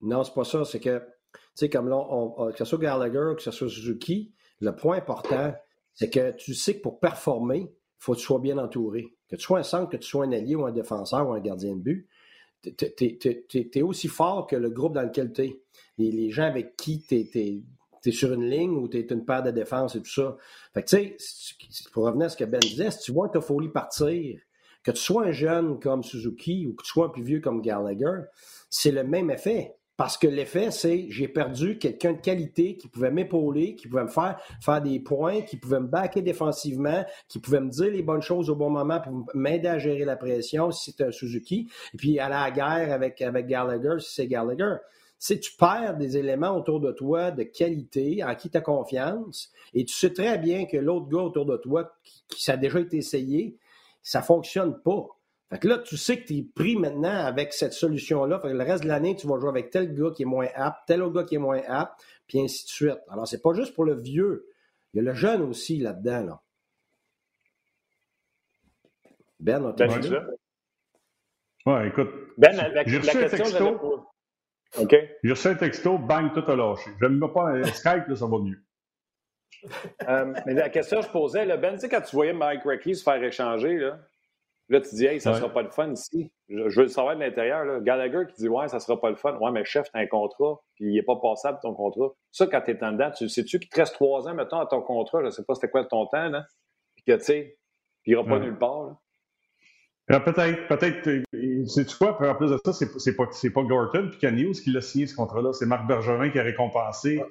[SPEAKER 4] Non, c'est pas ça. C'est que, tu sais, comme là, que ce soit Gallagher, que ce soit Suzuki, le point important, c'est que tu sais que pour performer, il faut que tu sois bien entouré. Que tu sois un centre, que tu sois un allié ou un défenseur ou un gardien de but tu es, aussi fort que le groupe dans lequel tu es. Les, gens avec qui tu es, sur une ligne ou tu es une paire de défense et tout ça. Fait que, tu sais, pour revenir à ce que Ben disait, si tu vois ta folie partir, que tu sois un jeune comme Suzuki ou que tu sois un plus vieux comme Gallagher, c'est le même effet. Parce que l'effet, c'est j'ai perdu quelqu'un de qualité qui pouvait m'épauler, qui pouvait me faire faire des points, qui pouvait me backer défensivement, qui pouvait me dire les bonnes choses au bon moment pour m'aider à gérer la pression si c'est un Suzuki. Et puis aller à la guerre avec, avec Gallagher si c'est Gallagher. Si tu perds des éléments autour de toi de qualité, en qui tu as confiance, et tu sais très bien que l'autre gars autour de toi, qui, ça a déjà été essayé, ça fonctionne pas. Fait que là, tu sais que tu es pris maintenant avec cette solution-là. Fait que le reste de l'année, tu vas jouer avec tel gars qui est moins apte, tel autre gars qui est moins apte, puis ainsi de suite. Alors, c'est pas juste pour le vieux. Il y a le jeune aussi là-dedans. Là. Ben, on ben,
[SPEAKER 5] dit? Ouais, écoute.
[SPEAKER 3] Ben, la, la, la question, texto,
[SPEAKER 5] OK. J'ai reçu un texto, bang, tout a lâché. Je ne pas un Skype, là, ça va mieux.
[SPEAKER 3] Euh, mais la question que je posais, là, Ben, tu sais, quand tu voyais Mike Reckley se faire échanger, là, Là, tu dis, hey, ça ne sera pas le fun ici. Je, veux le savoir de l'intérieur. Gallagher qui dit, ouais, ça ne sera pas le fun. Ouais, mais chef, tu as un contrat, puis il n'est pas passable ton contrat. Ça, quand tu es en dedans, tu sais-tu qu'il te reste trois ans, mettons, à ton contrat, je ne sais pas c'était quoi ton temps, là, puis que, tu sais, il n'ira pas nulle part.
[SPEAKER 5] Peut-être, peut-être, c'est-tu quoi? En plus de ça, c'est pas, pas Gorton puis News qui l'a signé ce contrat-là. C'est Marc Bergerin qui a récompensé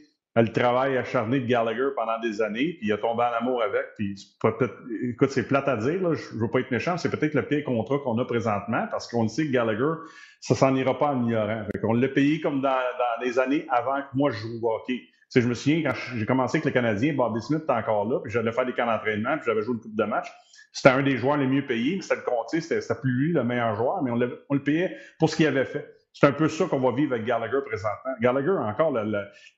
[SPEAKER 5] le travail acharné de Gallagher pendant des années, puis il a tombé en amour avec. Puis, écoute, c'est plate à dire, je ne veux pas être méchant, c'est peut-être le pire contrat qu'on a présentement, parce qu'on sait que Gallagher, ça s'en ira pas en ignorant. On l'a payé comme dans, dans, les années avant que moi je joue au hockey. je me souviens, quand j'ai commencé avec le Canadien, Bobby Smith était encore là, puis j'allais faire des camps d'entraînement, puis j'avais joué une coupe de match. C'était un des joueurs les mieux payés, mais c'était le c'était plus lui le meilleur joueur, mais on le payait pour ce qu'il avait fait. C'est un peu ça qu'on va vivre avec Gallagher présentement. Gallagher, encore,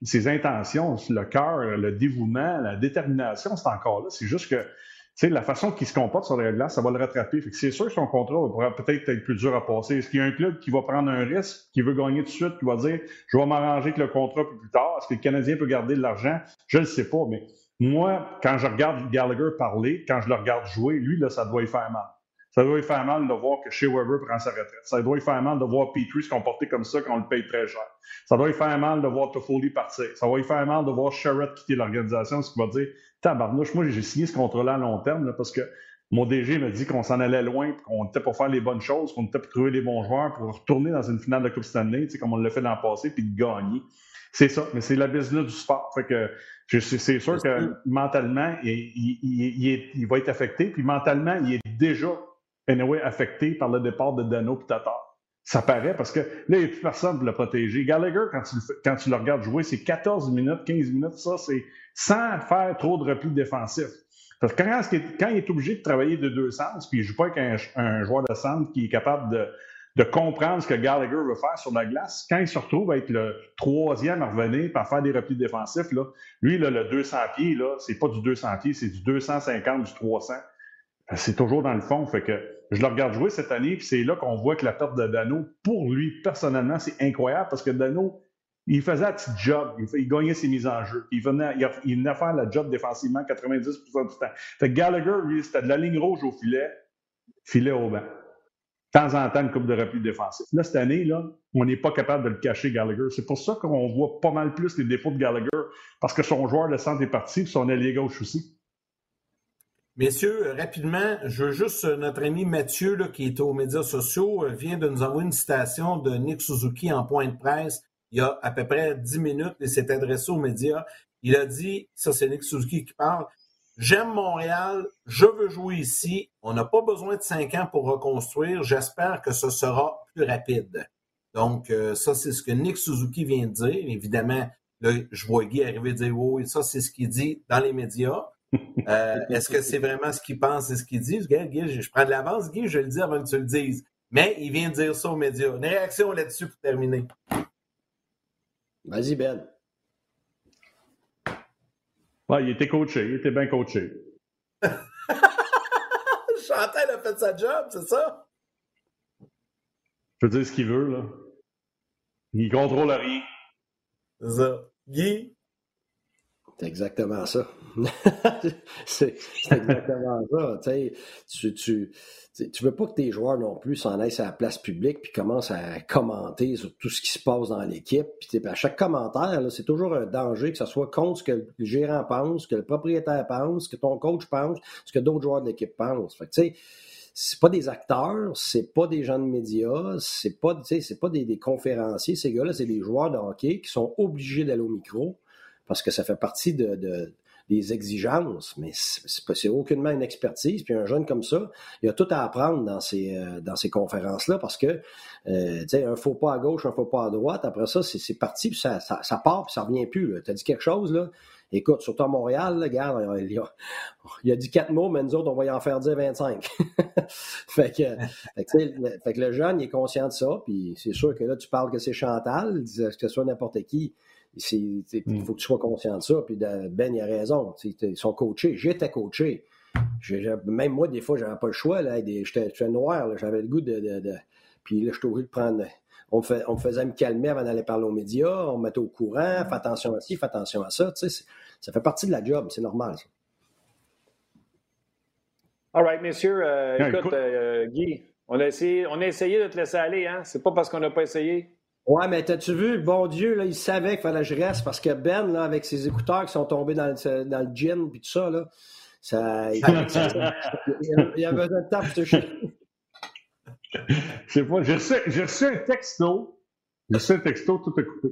[SPEAKER 5] ses intentions, le cœur, le dévouement, la détermination, c'est encore là. C'est juste que la façon qu'il se comporte sur la glace, ça va le rattraper. c'est sûr que son contrat va peut-être être plus dur à passer. Est-ce qu'il y a un club qui va prendre un risque, qui veut gagner tout de suite, qui va dire je vais m'arranger avec le contrat plus tard? Est-ce que le Canadien peut garder de l'argent? Je ne sais pas, mais moi, quand je regarde Gallagher parler, quand je le regarde jouer, lui, là, ça doit y faire mal. Ça doit y faire mal de voir que Shea Weber prend sa retraite. Ça doit y faire mal de voir Petrie se comporter comme ça quand on le paye très cher. Ça doit y faire mal de voir Toffoli partir. Ça va y faire mal de voir Sherrod quitter l'organisation, ce qui va dire Tabarnouche, moi, j'ai signé ce contrat-là à long terme parce que mon DG m'a dit qu'on s'en allait loin, qu'on était pour faire les bonnes choses, qu'on était pour trouver les bons joueurs, pour retourner dans une finale de Coupe Stanley, comme on l'a fait l'an passé, puis de gagner. C'est ça, mais c'est la business du sport. Fait que c'est sûr que mentalement, il, va être affecté, puis mentalement, il est déjà anyway, affecté par le départ de Dano et Tatar. Ça paraît parce que là, il n'y a plus personne pour le protéger. Gallagher, quand tu, quand tu le regardes jouer, c'est 14 minutes, 15 minutes, ça, c'est sans faire trop de. Parce que quand, quand, il est obligé de travailler de deux sens, puis il ne joue pas avec un, joueur de centre qui est capable de, de, comprendre ce que Gallagher veut faire sur la glace, quand il se retrouve à être le troisième à revenir par faire des replis défensifs, là, lui, le 200 pieds, là, c'est pas du 200 pieds, c'est du 250, du 300. C'est toujours dans le fond. Fait que je le regarde jouer cette année, puis c'est là qu'on voit que la perte de Dano, pour lui, personnellement, c'est incroyable parce que Dano, il faisait un petit job, il, gagnait ses mises en jeu. Il venait, il, faire le job défensivement 90% du temps. Fait que Gallagher, lui, c'était de la ligne rouge au filet, filet au banc. De temps en temps, une coupe de repli défensif. Là, cette année, là, on n'est pas capable de le cacher, Gallagher. C'est pour ça qu'on voit pas mal plus les défauts de Gallagher, parce que son joueur de centre est parti, puis son allié gauche aussi.
[SPEAKER 2] Messieurs, rapidement, je veux juste, euh, notre ami Mathieu, qui est aux médias sociaux, euh, vient de nous envoyer une citation de Nick Suzuki en point de presse il y a à peu près dix minutes et s'est adressé aux médias. Il a dit, ça c'est Nick Suzuki qui parle, J'aime Montréal, je veux jouer ici. On n'a pas besoin de cinq ans pour reconstruire. J'espère que ce sera plus rapide. Donc, euh, ça, c'est ce que Nick Suzuki vient de dire. Évidemment, là, je vois Guy arriver et dire oui, ça, c'est ce qu'il dit dans les médias. Euh, est-ce que c'est vraiment ce qu'il pense et ce qu'il dit? Guy, je prends de l'avance, Guy, je le dis avant que tu le dises. Mais il vient de dire ça aux médias. Une réaction là-dessus pour terminer.
[SPEAKER 4] Vas-y, Ben.
[SPEAKER 5] Ouais, il était coaché, il était bien coaché.
[SPEAKER 2] Chantal a fait sa job, c'est ça?
[SPEAKER 5] Je veux dire ce qu'il veut, là. Il contrôle rien.
[SPEAKER 2] C'est ça. Guy?
[SPEAKER 4] C'est exactement ça. c'est exactement ça. Tu, tu, tu veux pas que tes joueurs non plus s'en aillent à la place publique puis commencent à commenter sur tout ce qui se passe dans l'équipe. À chaque commentaire, c'est toujours un danger que ce soit contre ce que le gérant pense, ce que le propriétaire pense, ce que ton coach pense, ce que d'autres joueurs de l'équipe pensent. Fait que c'est pas des acteurs, c'est pas des gens de médias, c'est pas, pas des, des conférenciers. Ces gars-là, c'est des joueurs de hockey qui sont obligés d'aller au micro parce que ça fait partie de, des exigences, mais c'est aucunement une expertise. Puis un jeune comme ça, il a tout à apprendre dans ces, euh, dans ces conférences-là parce que, euh, tu sais, un faux pas à gauche, un faux pas à droite, après ça, c'est parti, puis ça, ça, part, puis ça revient plus. Tu as dit quelque chose, là? Écoute, surtout à Montréal, là, regarde, il a, dit quatre mots, mais nous autres, on va y en faire dire 25. fait, que, fait, que, le jeune, il est conscient de ça, puis c'est sûr que là, tu parles que c'est Chantal, que ce soit n'importe qui. Il mm. faut que tu sois conscient de ça. Puis Ben, il a raison. Ils sont coachés. J'étais coaché. Même moi, des fois, j'avais pas le choix. J'étais noir. J'avais le goût de, Puis là, je suis obligé de prendre. On me, fait, on faisait me calmer avant d'aller parler aux médias. On me mettait au courant. Fais attention à ci, fais attention à ça. Ça fait partie de la job. C'est normal. Ça.
[SPEAKER 3] All right, messieurs. Euh, écoute, euh, Guy, on a, essayé, on a essayé de te laisser aller. Hein? C'est pas parce qu'on n'a pas essayé.
[SPEAKER 4] Ouais, mais t'as-tu vu, le bon Dieu, là, il savait qu'il fallait que je reste parce que Ben, là, avec ses écouteurs qui sont tombés dans le, dans le gin puis tout ça, là, ça, il, y a besoin de temps pour chier.
[SPEAKER 5] Je sais pas, j'ai reçu, j'ai reçu un texto. J'ai reçu un texto, tout est coupé.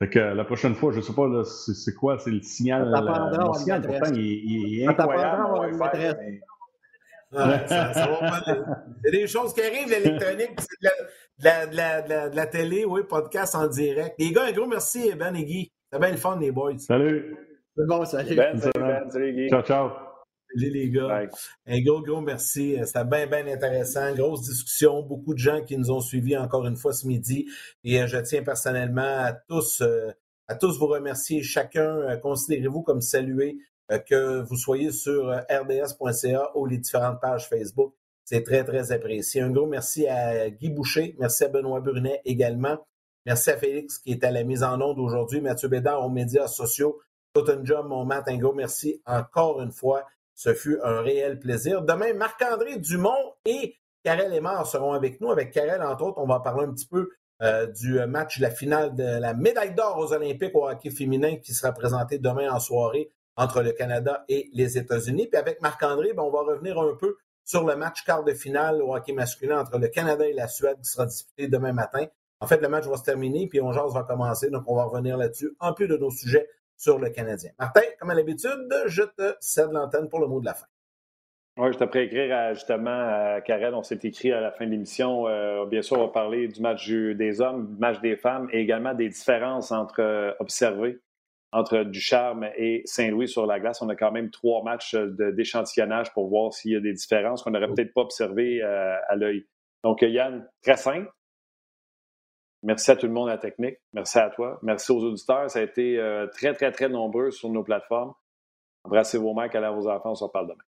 [SPEAKER 5] Fait que la prochaine fois, je sais pas, là, c'est, quoi, c'est le signal. Le signal, pourtant, il, il est incroyable.
[SPEAKER 2] C'est des choses qui arrivent, l'électronique, de la, de, la, de, la, télé, oui, podcast en direct. Les gars, un gros merci, Ben et Guy. C'était bien le fun, les boys.
[SPEAKER 5] Salut.
[SPEAKER 4] C'est bon, salut.
[SPEAKER 3] Ben, salut, Ben, salut, Guy.
[SPEAKER 5] Ciao, ciao.
[SPEAKER 2] Salut, les gars. Un gros, gros merci. C'était bien, bien intéressant. Grosse discussion. Beaucoup de gens qui nous ont suivis encore une fois ce midi. Et euh, je tiens personnellement à tous, euh, à tous vous remercier. Chacun, euh, considérez-vous comme salué que vous soyez sur rds.ca ou les différentes pages Facebook. C'est très, très apprécié. Un gros merci à Guy Boucher, merci à Benoît Brunet également. Merci à Félix qui est à la mise en onde aujourd'hui, Mathieu Bédard aux médias sociaux. Tout un job, mon Matt. Un gros merci encore une fois. Ce fut un réel plaisir. Demain, Marc-André Dumont et Karel Lemar seront avec nous. Avec Karel, entre autres, on va parler un petit peu euh, du match, la finale de la médaille d'or aux Olympiques au hockey féminin qui sera présenté demain en soirée entre le Canada et les États-Unis. Puis avec Marc-André, ben, on va revenir un peu sur le match quart de finale au hockey masculin entre le Canada et la Suède qui sera disputé demain matin. En fait, le match va se terminer, puis on va commencer, donc on va revenir là-dessus, en plus de nos sujets sur le Canadien. Martin, comme à l'habitude, je te cède l'antenne pour le mot de la fin.
[SPEAKER 3] Oui, je t'ai préécrire justement à Karel, on s'est écrit à la fin de l'émission. Euh, bien sûr, on va parler du match des hommes, du match des femmes et également des différences entre euh, observer entre Ducharme et Saint-Louis sur la glace. On a quand même trois matchs d'échantillonnage pour voir s'il y a des différences qu'on n'aurait peut-être pas observées euh, à l'œil. Donc, Yann, très simple. Merci à tout le monde à la technique. Merci à toi. Merci aux auditeurs. Ça a été très, très, très nombreux sur nos plateformes. Embrassez vos mères, allez à vos enfants. On se reparle demain.